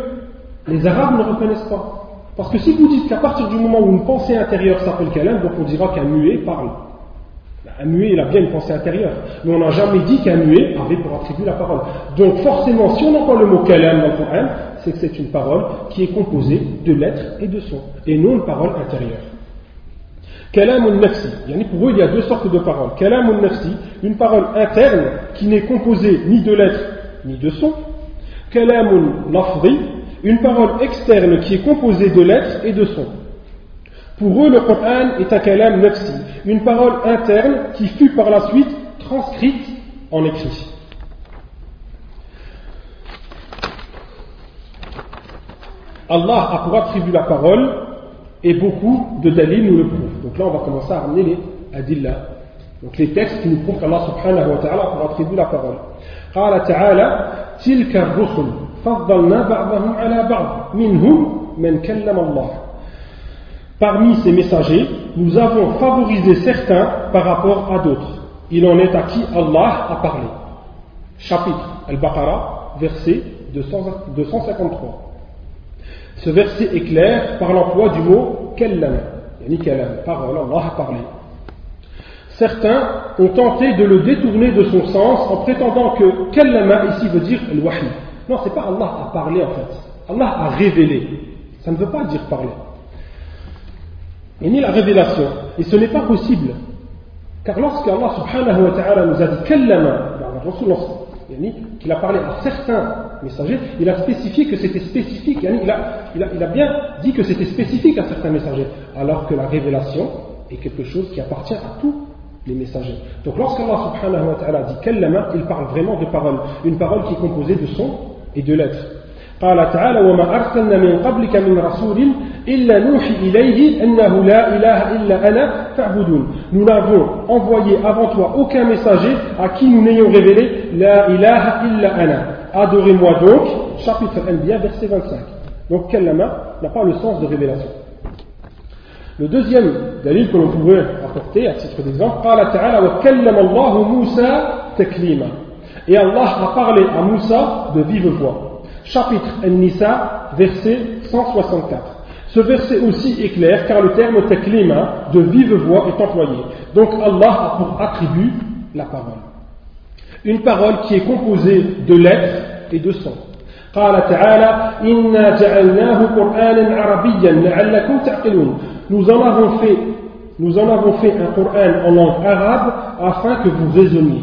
les Arabes ne reconnaissent pas. Parce que si vous dites qu'à partir du moment où une pensée intérieure s'appelle kalam, donc on dira qu'un muet parle. Un muet, il a bien une pensée intérieure. Mais on n'a jamais dit qu'un muet avait pour attribuer la parole. Donc forcément, si on emploie le mot kalam dans le Coran, c'est que c'est une parole qui est composée de lettres et de sons, et non une parole intérieure. Kalam nafsi. Pour eux, il y a deux sortes de paroles. Kalam nafsi, une parole interne qui n'est composée ni de lettres ni de sons. Kalam lafri, une parole externe qui est composée de lettres et de sons. Pour eux, le Coran est un kalam nafsi, une parole interne qui fut par la suite transcrite en écrit. Allah a pour attribuer la parole et beaucoup de dalil nous le prouvent. Donc là, on va commencer à ramener les adillah, donc les textes qui nous prouvent qu'Allah subhanahu wa ta'ala a pour attribuer la parole. قال تعالى تلك الرسل فضلنا بعضهم على بعض منهم من كلم الله Parmi ces messagers, nous avons favorisé certains par rapport à d'autres. Il en est à qui Allah a parlé. Chapitre Al-Baqarah, verset 253. Ce verset est clair par l'emploi du mot kellam, yani kellam, parole, Allah a parlé. certains ont tenté de le détourner de son sens en prétendant que kallama ici veut dire le wahi. Non, c'est pas Allah a parlé en fait. Allah a révélé. Ça ne veut pas dire parler. Et ni la révélation. Et ce n'est pas possible. Car lorsque Allah subhanahu wa ta'ala nous a dit kallama, qu'il a parlé à certains messagers, il a spécifié que c'était spécifique. Il a, il, a, il a bien dit que c'était spécifique à certains messagers. Alors que la révélation est quelque chose qui appartient à tous les messagers. Donc lorsqu'Allah subhanahu wa ta'ala dit kallama, il parle vraiment de parole. Une parole qui est composée de sons et de lettres. قال تعالى وما أرسلنا من قبلك من رسول إلا نوحي إليه أنه لا إله إلا أنا فاعبدون Nous n'avons envoyé avant toi aucun messager à qui nous n'ayons révélé La ilaha illa ana. Adorez-moi donc, chapitre Anbiya, verset 25. Donc Kallama n'a pas le sens de révélation. Le deuxième dalil que l'on pourrait apporter à titre d'exemple, قال تعالى وكلم الله موسى تكليما. Et Allah a parlé à Moussa de vive voix chapitre An-Nisa, verset 164. Ce verset aussi est clair car le terme taklima, de vive voix, est employé. Donc Allah a pour attribut la parole. Une parole qui est composée de lettres et de sons. Nous en avons fait nous en avons fait un Coran en langue arabe afin que vous raisonniez.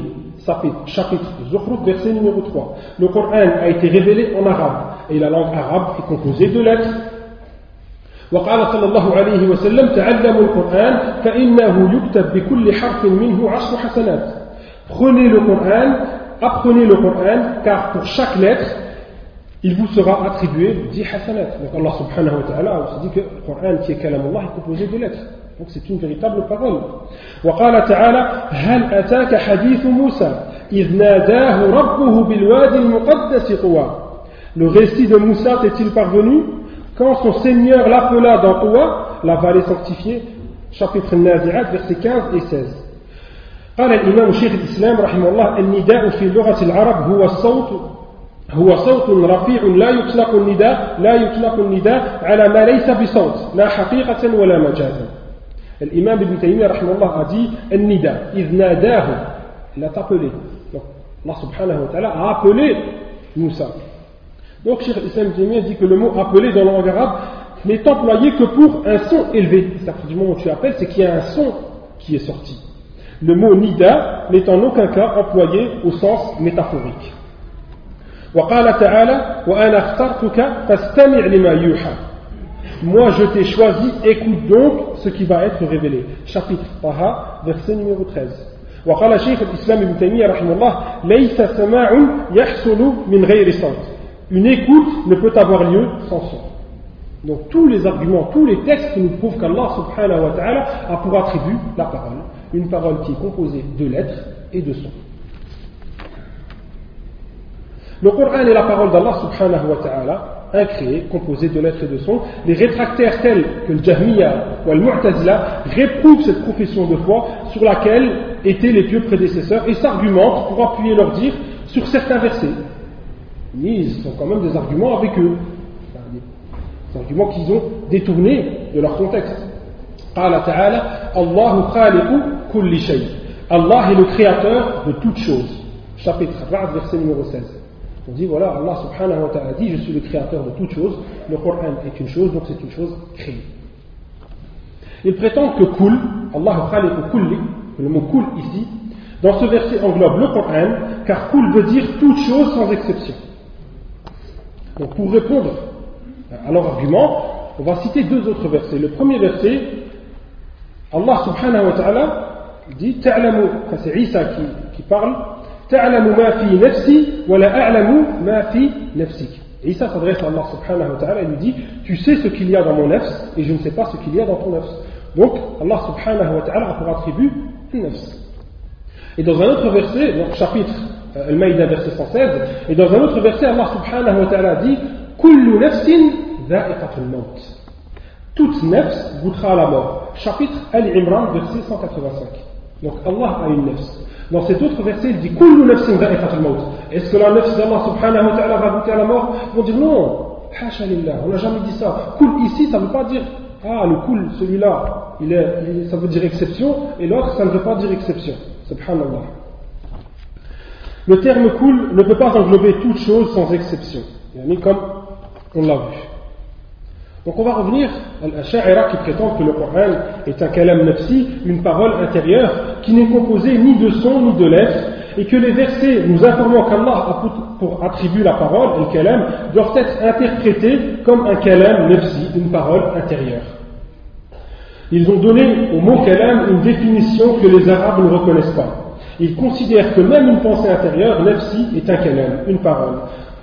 Chapitre Zuhruf, verset numéro 3. Le Coran a été révélé en arabe et la langue arabe est composée de lettres وقال صلى الله عليه وسلم تعلموا القرآن فإنه يكتب بكل حرف منه عشر حسنات Prenez le Coran, apprenez le Coran, car pour chaque lettre, il vous sera attribué 10 hasanat. Donc Allah subhanahu wa ta'ala a aussi dit que le Coran qui est kalam Allah est composé de lettres. Donc c'est une véritable parole. وقال تعالى هل أتاك حديث موسى إذ ناداه ربه بالوادي المقدس طوى Le récit de Moussa t'est-il parvenu quand son Seigneur l'appela dans quoi la vallée sanctifiée, chapitre Nazirat, versets 15 et 16. قال الإمام شيخ الإسلام رحمه الله النداء في اللغة العرب هو الصوت هو صوت رفيع لا يطلق النداء لا يطلق النداء على ما ليس بصوت لا حقيقة ولا مجازا الإمام ابن تيمية رحمه الله أدي النداء إذ ناداه لا تقلي الله سبحانه وتعالى أقلي موسى Donc Cheikh Islam Taymiyyah dit que le mot appelé dans la langue arabe n'est employé que pour un son élevé. C'est à partir du moment où tu appelles, c'est qu'il y a un son qui est sorti. Le mot nida n'est en aucun cas employé au sens métaphorique. وقال تعالى وأنا اخترتك فاستمع لما يوحى moi je t'ai choisi, écoute donc ce qui va être révélé. Chapitre Taha, verset numéro 13. وقال شيخ الإسلام ابن تيمية رحمه الله ليس سماع يحصل من غير صوت une écoute ne peut avoir lieu sans son. Donc tous les arguments, tous les textes nous prouvent qu'Allah subhanahu wa ta'ala a pour attribut la parole. Une parole qui est composée de lettres et de sons. Le Coran est la parole d'Allah subhanahu wa ta'ala incréé, composé de lettres et de sons. Les rétractaires tels que le Jahmiya ou le Mu'tazila réprouvent cette profession de foi sur laquelle étaient les pieux prédécesseurs et s'argumentent pour appuyer leur dire sur certains versets. Ils sont quand même des arguments avec eux, des arguments qu'ils ont détournés de leur contexte. Allah est le créateur de toutes choses. Chapitre 20, verset numéro 16. On dit voilà, Allah subhanahu wa ta'ala dit Je suis le créateur de toutes choses, le Coran est une chose, donc c'est une chose créée. Il prétend que kul, Allah kulli, le mot kul ici, dans ce verset englobe le Coran, car kul veut dire toute chose sans exception. Donc pour répondre à leur argument, on va citer deux autres versets. Le premier verset, Allah subhanahu wa ta'ala dit Ta'lamu, enfin c'est Isa qui, qui parle, Ta'lamu ma fi nafsi, wa la a'lamu ma fi nafsik. Et Isa s'adresse à Allah subhanahu wa ta'ala et lui dit Tu sais ce qu'il y a dans mon nafs et je ne sais pas ce qu'il y a dans ton nafs. Donc Allah subhanahu wa ta'ala a pour attribut le nafs. Et dans un autre verset, dans le chapitre Al-Maïda verset 116, et dans un autre verset, Allah subhanahu wa ta'ala dit Kullu dha'iqatul maut. Toute nefs goûtera à la mort. Chapitre Al-Imran verset 185. Donc Allah a une nefs. Dans cet autre verset, il dit Est-ce que la nefs d'Allah subhanahu wa ta'ala va goûter à la mort? Ils vont dire non, on n'a jamais dit ça. Kul ici, ça ne veut pas dire ah, le cool, celui-là, il est, ça veut dire exception, et l'autre, ça ne veut pas dire exception. Subhanallah. Le terme cool ne peut pas englober toute chose sans exception, comme on l'a vu. Donc on va revenir à Sha'ira qui prétend que le Coran est un kalam nafsi, une parole intérieure qui n'est composée ni de sons ni de lettres, et que les versets nous informant qu'Allah pour attribuer la parole, le kalam, doivent être interprétés comme un kalam nafsi, une parole intérieure. Ils ont donné au mot kalam une définition que les Arabes ne reconnaissent pas. Ils considèrent que même une pensée intérieure, nafsi, est un kalam, une parole.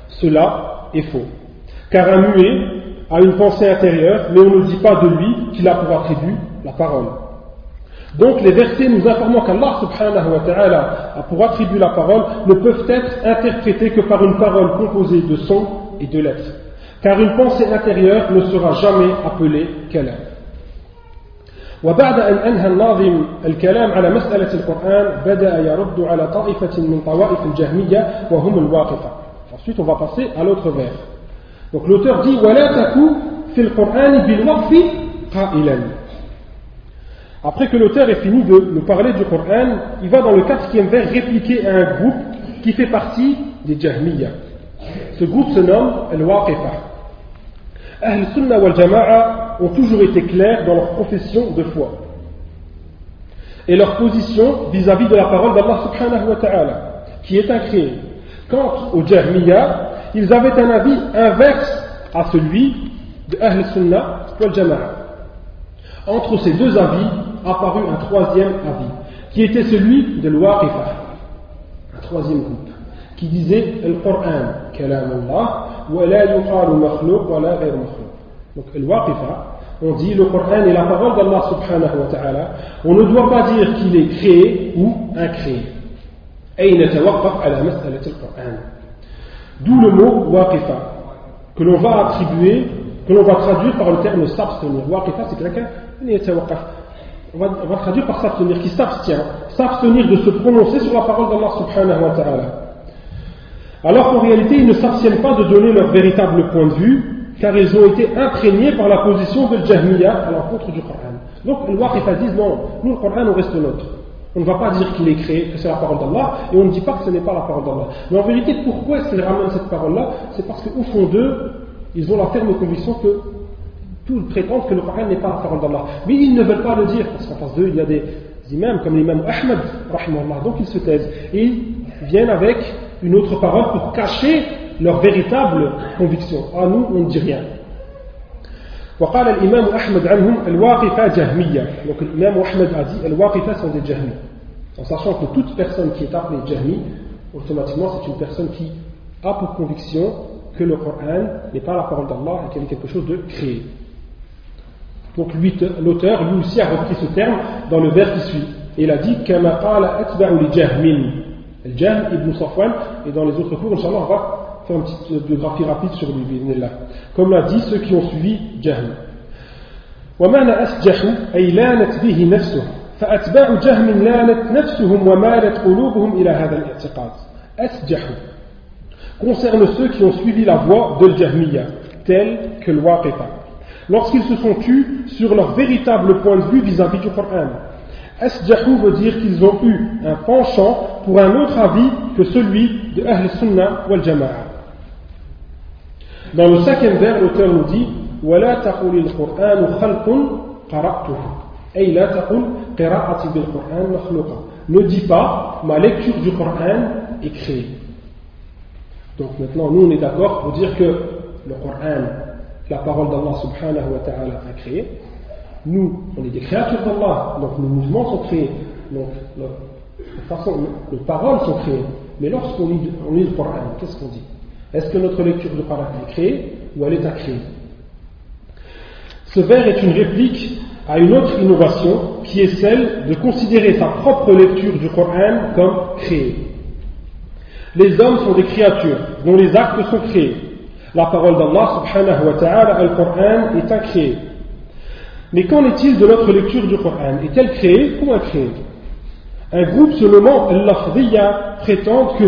Cela est faux. Car un muet a une pensée intérieure, mais on ne dit pas de lui qu'il a pour attribut la parole. Donc les versets nous informant qu'Allah subhanahu wa ta'ala a pour attribut la parole ne peuvent être interprétés que par une parole composée de sons et de lettres. Car une pensée intérieure ne sera jamais appelée kalam. وبعد أن أنهى الناظم الكلام على مسألة القرآن بدأ يرد على طائفة من طوائف الجهمية وهم الواقفة. Ensuite, on va passer à l'autre vers. Donc l'auteur dit ولا تكو في القرآن بالوقف قائلا. Après que l'auteur ait fini de nous parler du Coran, il va dans le quatrième vers répliquer à un groupe qui fait partie des Jahmiyyah. Ce groupe se nomme Al-Waqifa. Ahl Sunnah wal Jama'a ont toujours été clairs dans leur profession de foi et leur position vis-à-vis de la parole d'Allah subhanahu wa ta'ala, qui est incréée. Quant aux Jahmiyyah, ils avaient un avis inverse à celui de Ahl Sunnah wal Jama'a. Entre ces deux avis, apparu un troisième avis, qui était celui de l'Waqifa, un troisième groupe, qui disait le Coran, kalam Allah, wa la yuqalu makhluq wa la ghayr makhluq. Donc l'Waqifa, on dit le Coran est la parole d'Allah subhanahu wa ta'ala, on ne doit pas dire qu'il est créé ou incréé. أي نتوقف على مسألة القرآن D'où le mot waqifa, que l'on va attribuer, que l'on va traduire par le terme s'abstenir. Waqifa, c'est quelqu'un qui on va, on va traduire par s'abstenir, qui s'abstient, s'abstenir de se prononcer sur la parole d'Allah subhanahu wa ta'ala. alors qu'en réalité, ils ne s'abstiennent pas de donner leur véritable point de vue, car ils ont été imprégnés par la position de Jahmiya à l'encontre du Coran. Donc, les Waqifa disent non, nous le Coran, on reste neutre. On ne va pas dire qu'il est créé, que c'est la parole d'Allah, et on ne dit pas que ce n'est pas la parole d'Allah. Mais en vérité, pourquoi est-ce qu'ils ramènent cette parole-là? C'est parce qu'au fond d'eux, ils ont la ferme conviction que tous prétendent que le Coran n'est pas la parole d'Allah. Mais ils ne veulent pas le dire, parce qu'en face d'eux, il y a des imams comme l'imam Ahmed, donc ils se taisent. Et ils viennent avec une autre parole pour cacher leur véritable conviction. Ah, nous, on ne dit rien. وقال الإمام أحمد عنهم الواقفة جهمية donc l'imam Ahmed a dit الواقفة sont des jahmi en sachant que toute personne qui est appelée jahmi automatiquement c'est une personne qui a pour conviction que le Coran n'est pas la parole d'Allah et qu'il est quelque chose de créé donc l'auteur, lui aussi, a repris ce terme dans le vers qui suit. Et il a dit كما قال أتبع لجهم الجهم ibn Safwan et dans les autres cours, Inch'Allah, on va faire une petite biographie rapide sur lui, Comme l'a dit ceux qui ont suivi Jahm. ومعنى أسجح أي لانت به نفسه فأتباع جهم لانت نفسهم ومالت قلوبهم إلى هذا الاعتقاد أسجح concerne ceux qui ont suivi la voie de Jahmiya, tel que le Waqifa lorsqu'ils se sont tus sur leur véritable point de vue vis-à-vis du Coran. Asjahu veut dire qu'ils ont eu un penchant pour un autre avis que celui de Ahl Sunnah wal Jama'a. Dans le cinquième vers, l'auteur nous dit ولا تقل القرآن خلق قرأته أي لا تقل قراءتي بالقرآن مخلوقة Ne dis pas ma lecture du Coran est créée. Donc maintenant, nous on est d'accord pour dire que le Coran la parole d'Allah subhanahu wa ta'ala a créé. nous, on est des créatures d'Allah, donc nos mouvements sont créés, nos, paroles sont créées. Mais lorsqu'on lit, le Coran, qu'est-ce qu'on dit? Est-ce que notre lecture du Coran est créée ou elle est à créer Ce vers est une réplique à une autre innovation qui est celle de considérer sa propre lecture du Coran comme créée. Les hommes sont des créatures dont les actes sont créés. La parole d'Allah subhanahu wa ta'ala, le Coran, est incréé. Mais qu'en est-il de notre lecture du Coran? Est-elle créée? Ou incréée Un groupe se nommant Al-Lafdiyya prétend que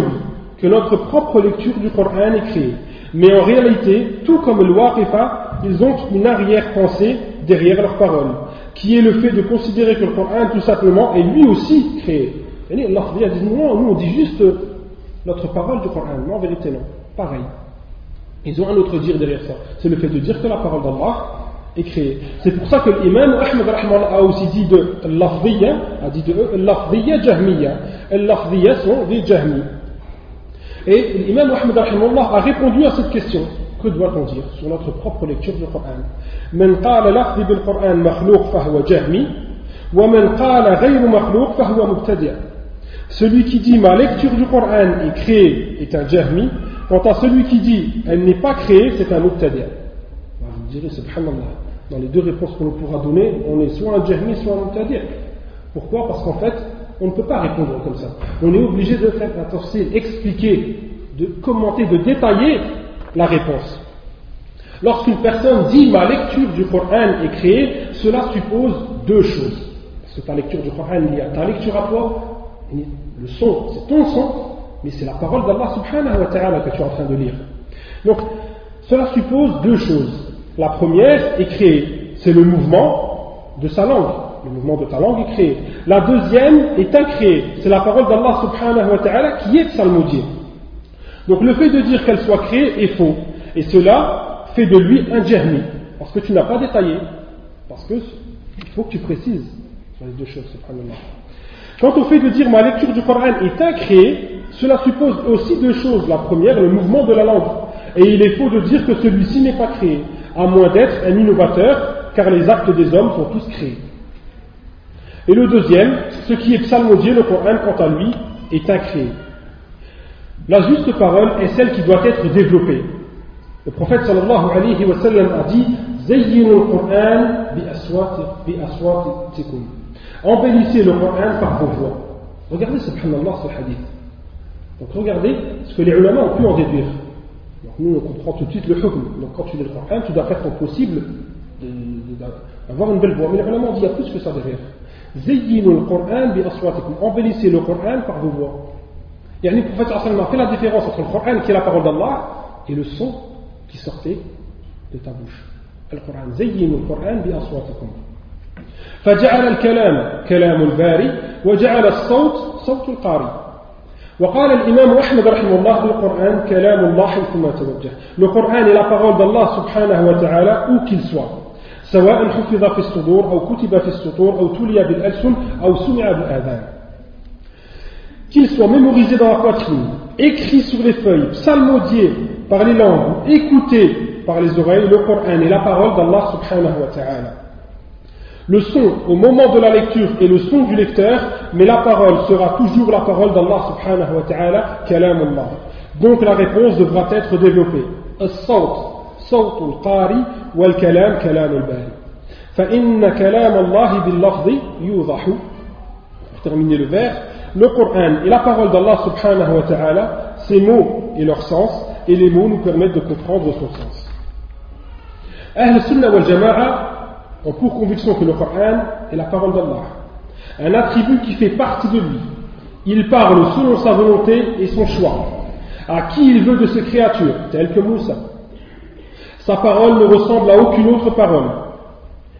que notre propre lecture du Coran est créée. Mais en réalité, tout comme le Waqifa, ils ont une arrière-pensée derrière leurs paroles, qui est le fait de considérer que le Coran tout simplement est lui aussi créé. Allah dit non, nous on dit juste notre parole du Coran, non en vérité non, pareil. Ils ont un autre dire derrière ça, c'est le fait de dire que la parole d'Allah est créée. C'est pour ça que l'imam Ahmed a aussi dit de l'afdiyya, a dit de l'afdiyya jahmiya. L'afdiyya sont des jahmi. Et l'imam Ahmed a répondu à cette question. Que doit-on dire sur notre propre lecture du Coran من قال لفظي بالقرآن مخلوق فهو جهمي ومن قال غير مخلوق فهو مبتدع Celui qui dit ma lecture du Coran est créée est un jahmi. Quant à celui qui dit elle n'est pas créée, c'est un mubtadi'. Vous direz, subhanallah, dans les deux réponses qu'on pourra donner, on est soit un jahmi, soit un mubtadi'. Pourquoi? Parce qu'en fait, on ne peut pas répondre comme ça. On est obligé de faire attention, expliquer, de commenter, de détailler la réponse. Lorsqu'une personne dit ma lecture du Coran est créée, cela suppose deux choses. Parce que ta lecture du Coran, il y a ta lecture à toi, le son, c'est ton son, mais c'est la parole d'Allah subhanahu wa ta'ala que tu es en train de lire. Donc, cela suppose deux choses. La première est créée, c'est le mouvement de sa langue. Le mouvement de ta langue est créé. La deuxième est incréée, c'est la parole d'Allah subhanahu wa ta'ala qui est psalmodiée. Donc le fait de dire qu'elle soit créée est faux. Et cela fait de lui un jahmi. Parce que tu n'as pas détaillé. Parce que il faut que tu précises sur les deux choses, subhanallah. Quant au fait de dire ma lecture du Coran est incréée, cela suppose aussi deux choses. La première, le mouvement de la langue. Et il est faux de dire que celui-ci n'est pas créé, à moins d'être un innovateur, car les actes des hommes sont tous créés. Et le deuxième, ce qui est psalmodié, le Coran, quant à lui, est incréé. La juste parole est celle qui doit être développée. Le prophète sallallahu alayhi wa sallam a dit. Embellissez le Coran par vos voix. Regardez, subhanallah, ce hadith. Donc regardez ce que les ulama ont pu en déduire. Donc, nous, on comprend tout de suite le hukm. Donc quand tu lis le Coran, tu dois faire ton possible d'avoir une belle voix. Mais les ulama ont dit il y a plus que ça derrière. Zayyinu le Coran bi aswatikum. Embellissez le Coran par vos voix. Et le prophète a fait la différence entre le Coran qui est la parole d'Allah et le son qui sortait de ta bouche. Le Coran. Zayyinu le Coran bi aswatikum. فجعل الكلام كلام الباري وجعل الصوت صوت القارئ وقال الإمام أحمد رحمه الله في القرآن كلام الله حيثما توجه القرآن لا parole d'Allah سبحانه وتعالى où qu'il soit سواء حفظ في الصدور أو كتب في السطور أو تلي بالألسن أو سمع بالآذان qu'il soit mémorisé dans la poitrine écrit sur les feuilles psalmodié par les langues écouté par les oreilles le Coran est la parole d'Allah subhanahu wa ta'ala Le son au moment de la lecture est le son du lecteur, mais la parole sera toujours la parole d'Allah subhanahu wa ta'ala, kalam Allah. Donc la réponse devra être développée. الصوت صوت القاري والكلام كلام الباري فإن كلام الله باللفظ يوضح pour terminer le vers le Coran et la parole d'Allah subhanahu wa ta'ala ces mots et leur sens et les mots nous permettent de comprendre son sens Ahl Sunnah wal Jama'a ont pour conviction que le Coran est la parole d'Allah, un attribut qui fait partie de lui. Il parle selon sa volonté et son choix, à qui il veut de ses créatures, telles que Moussa. Sa parole ne ressemble à aucune autre parole.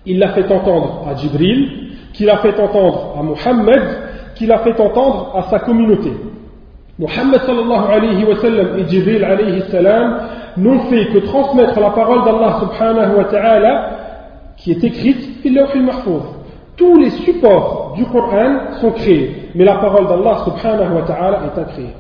Il l'a fait entendre à Jibril, qui l'a fait entendre à Muhammad, qui l'a fait entendre à sa communauté. Muhammad sallallahu alayhi wa sallam et Jibril alayhi salam n'ont fait que transmettre la parole d'Allah subhanahu wa ta'ala qui est écrite Tous les supports du Coran sont créés, mais la parole d'Allah subhanahu wa ta'ala est incréée.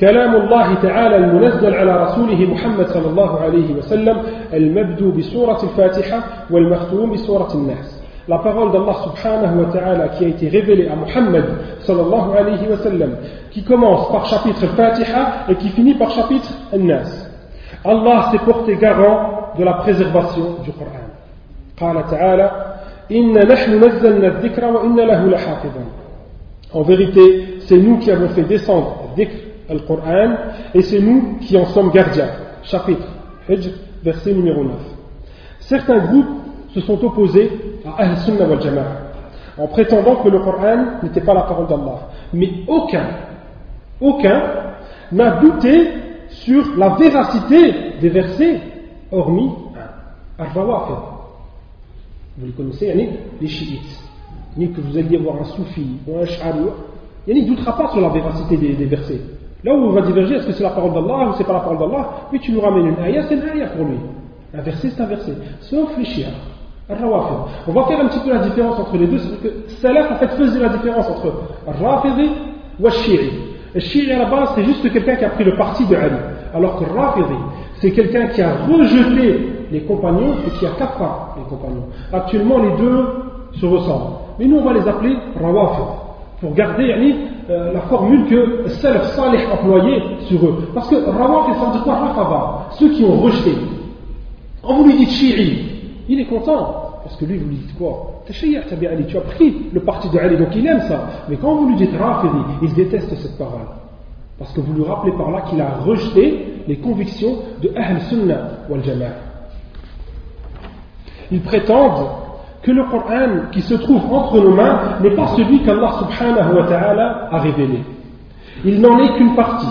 كلام الله تعالى المنزل على رسوله محمد صلى الله عليه وسلم المبدو بسورة الفاتحة والمختوم بسورة الناس La parole d'Allah subhanahu wa ta'ala qui a été révélée à Muhammad sallallahu alayhi wa sallam, qui commence par chapitre Fatiha et qui finit par chapitre An-Nas. Allah s'est porté garant de la préservation du Coran. قال تعالى إن نحن نزلنا الذكر وإن له لحافظا En vérité, c'est nous qui avons fait descendre le Coran et c'est nous qui en sommes gardiens. Chapitre Hijr, verset numéro 9. Certains groupes se sont opposés à Ahl-Sunnah wal Jama'a en prétendant que le Coran n'était pas la parole d'Allah. Mais aucun, aucun n'a douté sur la véracité des versets, hormis Al-Rawafid. Vous les connaissez, les chiites. Ni que vous alliez voir un soufi ou un sh'ari. Il ne doutera pas sur la véracité des, versets. Là où on va diverger, est-ce que c'est la parole d'Allah ou c'est pas la parole d'Allah Mais tu nous ramènes une ayah, c'est une ayah pour lui. Un verset, c'est un verset. Sauf les chiites. On va faire un petit peu la différence entre les deux, c'est que Salaf en fait faisait la différence entre Rafidi ou Shiri. Shiri à la base c'est juste quelqu'un qui a pris le parti de Ali, alors que Rafidi c'est quelqu'un qui a rejeté les compagnons et qui a kappa les compagnons. Actuellement les deux se ressemblent, mais nous on va les appeler Rawafid pour garder euh, la formule que Salaf Salih employait sur eux. Parce que Rawafid ça veut dire quoi Rafava, ceux qui ont rejeté. Quand vous lui dites Shiri, il est content. Parce que lui, vous lui dites quoi? Tu as pris le parti de Ali, donc il aime ça. Mais quand vous lui dites Rafidi, il déteste cette parole. Parce que vous lui rappelez par là qu'il a rejeté les convictions de Ahl Sunnah wal Jama'a. Ils prétendent que le Coran qui se trouve entre nos mains n'est pas celui qu'Allah subhanahu wa ta'ala a révélé. Il n'en est qu'une partie.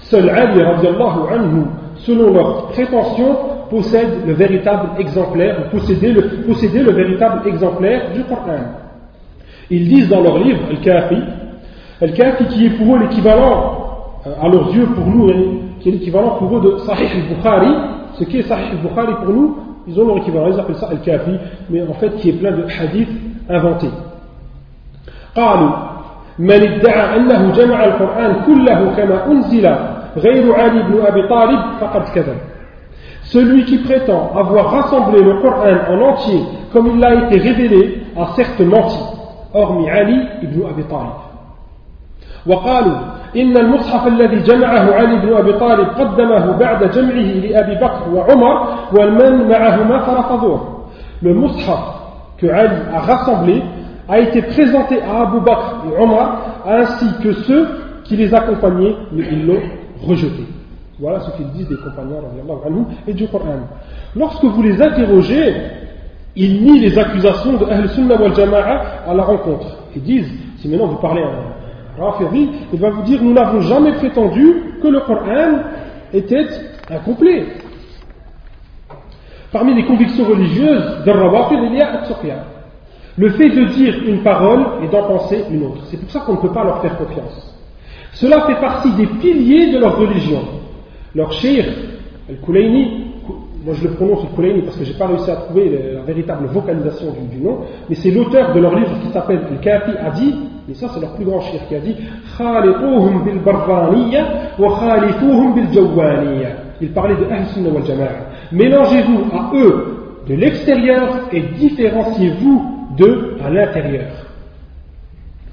Seul Ali anhu, selon leur prétention, possède le véritable exemplaire, posséder le, le véritable exemplaire du Coran. Ils disent dans leur livre, Al-Kafi, Al-Kafi qui est pour eux l'équivalent, euh, à leurs yeux pour nous, qui est l'équivalent pour eux de Sahih al-Bukhari, ce qui est Sahih al-Bukhari pour nous, ils ont leur équivalent, ils appellent ça Al-Kafi, mais en fait qui est plein de hadiths inventés. قالوا من ادعى أنه جمع القرآن كله كما أنزل غير علي بن أبي طالب فقد كذب celui qui prétend avoir rassemblé le Coran en entier comme il a été révélé a certes menti, hormis Ali ibn Abi Talib. وقالوا إن المصحف الذي جمعه علي بن أبي طالب قدمه بعد جمعه لأبي بكر وعمر والمن معهما فرفضوه. Le mushaf que Ali a rassemblé a été présenté à Abu Bakr et Omar ainsi que ceux qui les accompagnaient, mais ils l'ont rejeté. Voilà ce qu'ils disent des compagnons et du Coran. Lorsque vous les interrogez, ils nient les accusations de Ahl Sunnah wal Jama'a à la rencontre. Ils disent, si maintenant vous parlez à Rafiri, il va vous dire Nous n'avons jamais prétendu que le Coran était incomplet. Parmi les convictions religieuses d'un Rawafir, il y a Le fait de dire une parole et d'en penser une autre. C'est pour ça qu'on ne peut pas leur faire confiance. Cela fait partie des piliers de leur religion. Leur shir, Al-Kulaini, moi je le prononce Al-Kulaini parce que je n'ai pas réussi à trouver la, véritable vocalisation du, nom, mais c'est l'auteur de leur livre qui s'appelle Al-Kafi a dit, et ça c'est leur plus grand shir qui a dit bil wa bil Il parlait de Ahl Sunnah wal Jama'a. Mélangez-vous à eux de l'extérieur et différenciez-vous d'eux à l'intérieur.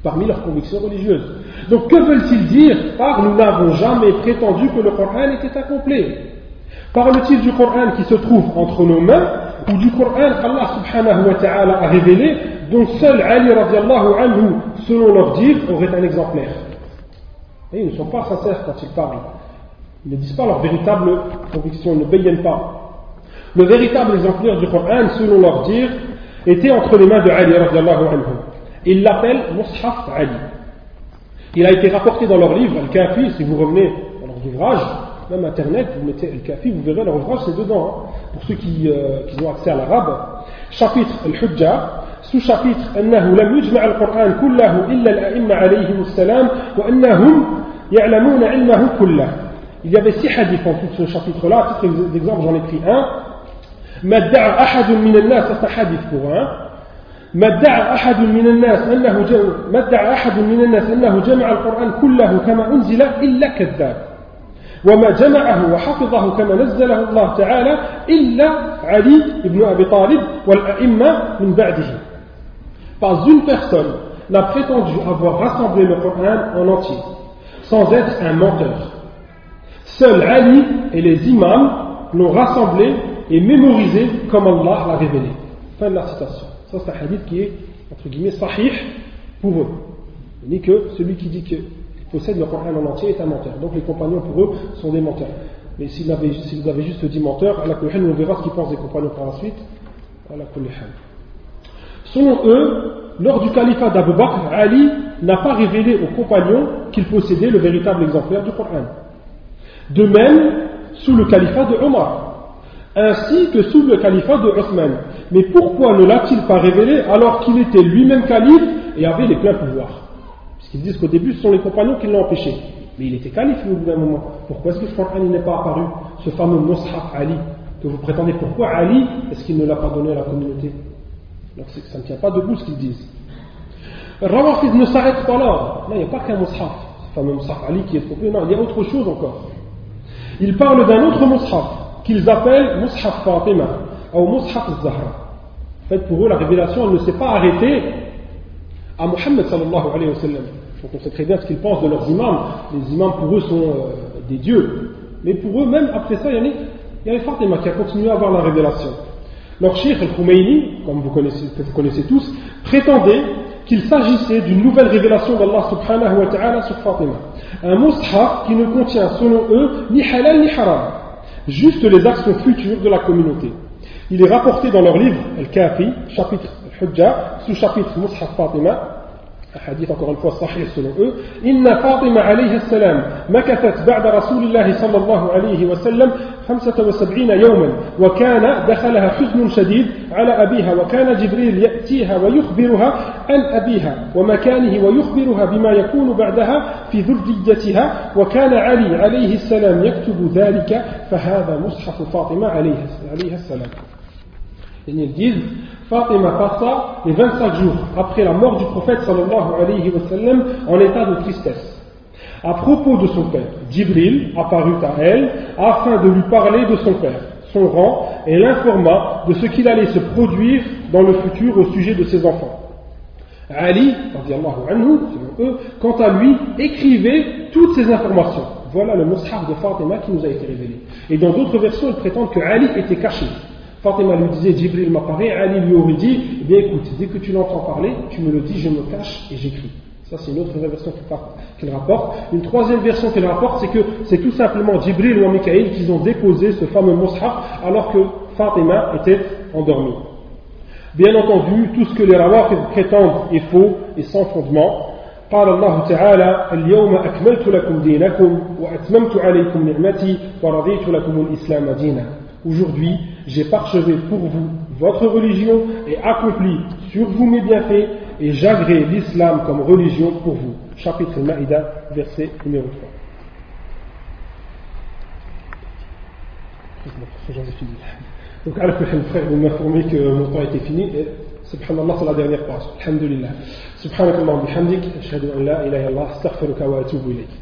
Parmi leurs convictions religieuses. Donc que veulent-ils dire? Par nous n'avons jamais prétendu que le Coran était incomplet Parle-t-il du Coran qui se trouve entre nos mains ou du Coran qu'Allah subhanahu wa ta'ala a révélé dont seul Ali radiallahu anhu, selon leur dire, aurait un exemplaire Et ils ne sont pas sincères quand ils parlent. Ils ne disent pas leur véritable conviction, ils ne baillent pas. Le véritable exemplaire du Coran, selon leur dire, était entre les mains de Ali radiallahu anhu. Ils l'appellent Mushaf Ali. Il a été rapporté dans leur livre, Al-Kafi, si vous revenez dans leurs ouvrages, même Internet, vous mettez Al-Kafi, vous verrez leur ouvrage, c'est dedans, hein, pour ceux qui, euh, qui, ont accès à l'arabe. Chapitre Al-Hujja, sous-chapitre أنه لم يجمع القرآن كله إلا الأئمة عليهم السلام وأنهم يعلمون علمه كله. Il y avait six hadiths en tout ce chapitre-là, à titre d'exemple j'en ai pris un. ما ادعى أحد من الناس, c'est un hadith pour un. ما ادعى أحد من الناس أنه ما ادعى أحد من الناس أنه جمع القرآن كله كما أنزل إلا كذاب وما جمعه وحفظه كما نزله الله تعالى إلا علي بن أبي طالب والأئمة من بعده Pas une personne n'a prétendu avoir rassemblé le Coran en entier, sans être un menteur. Seul Ali et les imams l'ont rassemblé et mémorisé comme Allah l'a révélé. Fin de la citation. Ça, c'est un hadith qui est, entre guillemets, sahih pour eux. Ni que celui qui dit qu'il possède le Coran en entier est un menteur. Donc les compagnons pour eux sont des menteurs. Mais s'ils avaient, juste dit menteur, on verra ce qu'ils pensent des compagnons par la suite. Selon eux, lors du califat d'Abu Bakr, Ali n'a pas révélé aux compagnons qu'il possédait le véritable exemplaire du Coran. De même, sous le califat de Omar, ainsi que sous le califat de Othman, Mais pourquoi ne l'a-t-il pas révélé alors qu'il était lui-même calife et avait les pleins pouvoirs? Puisqu'ils disent qu'au début, ce sont les compagnons qui l'ont empêché. Mais il était calife au bout d'un moment. Pourquoi est-ce que ce Coran n'est pas apparu Ce fameux Mus'haf Ali que vous prétendez. Pourquoi Ali est-ce qu'il ne l'a pas donné à la communauté? Donc ça ne tient pas debout ce qu'ils disent. Rawafid ne s'arrête pas là. Non, il n'y a pas qu'un Mus'haf. Ce fameux Mus'haf Ali qui est trompé. Non, il y a autre chose encore. Ils parlent d'un autre Mus'haf qu'ils appellent Mus'haf Fatima ou Mus'haf Zahra. En fait, pour eux, la révélation elle ne s'est pas arrêtée à Muhammad sallallahu alayhi wa sallam. Donc on sait très bien ce qu'ils pensent de leurs imams. Les imams pour eux sont euh, des dieux. Mais pour eux, même après ça, il y il y avait Fatima qui a continué à avoir la révélation. Leur cheikh al-Khumayni, comme vous connaissez, connaissez tous, prétendait qu'il s'agissait d'une nouvelle révélation d'Allah subhanahu wa ta'ala sur Fatima. Un mushaf qui ne contient selon eux ni halal ni haram, juste les actions futures de la communauté. Il est rapporté dans leur livre Al-Kafi, chapitre Al-Hujja, sous-chapitre Mushaf Fatima, حديث encore une fois صحيح selon eux إن فاطمة عليه السلام مكثت بعد رسول الله صلى الله عليه وسلم خمسة وسبعين يوما وكان دخلها حزن شديد على أبيها وكان جبريل يأتيها ويخبرها عن أبيها ومكانه ويخبرها بما يكون بعدها في ذريتها وكان علي عليه السلام يكتب ذلك فهذا مصحف فاطمة عليه السلام. يعني disent Fatima passa les 25 jours après la mort du prophète sallallahu alayhi wa en état de tristesse. À propos de son père, Jibril apparut à elle afin de lui parler de son père, son rang, et l'informa de ce qu'il allait se produire dans le futur au sujet de ses enfants. Ali, anhu, eux, quant à lui, écrivait toutes ces informations. Voilà le mushaf de Fatima qui nous a été révélé. Et dans d'autres versions, ils prétendent que Ali était caché. Fatima lui disait, Jibril m'apparaît, Ali lui aurait dit, eh bien écoute, dès que tu l'entends parler, tu me le dis, je me cache et j'écris. Ça, c'est une autre version qu'il rapporte. Une troisième version qu'il rapporte, c'est que c'est tout simplement Jibril ou Mikaïl qui ont déposé ce fameux mushaf alors que Fatima était endormie. Bien entendu, tout ce que les rawafid prétendent est faux et sans fondement. قال الله تعالى اليوم أكملت لكم دينكم وأتممت عليكم نعمتي ورضيت لكم الإسلام دينا Aujourd'hui, j'ai parchevé pour vous votre religion et accompli sur vous mes bienfaits et j'agrée l'islam comme religion pour vous. Chapitre Maïda, verset numéro 3. Donc, al frère, vous m'informez que mon temps était fini et subhanallah c'est la dernière page. Alhamdulillah. Subhanakallah bihamdik, ashhadu an la ilaha illallah, astaghfiruka wa atubu ilayk.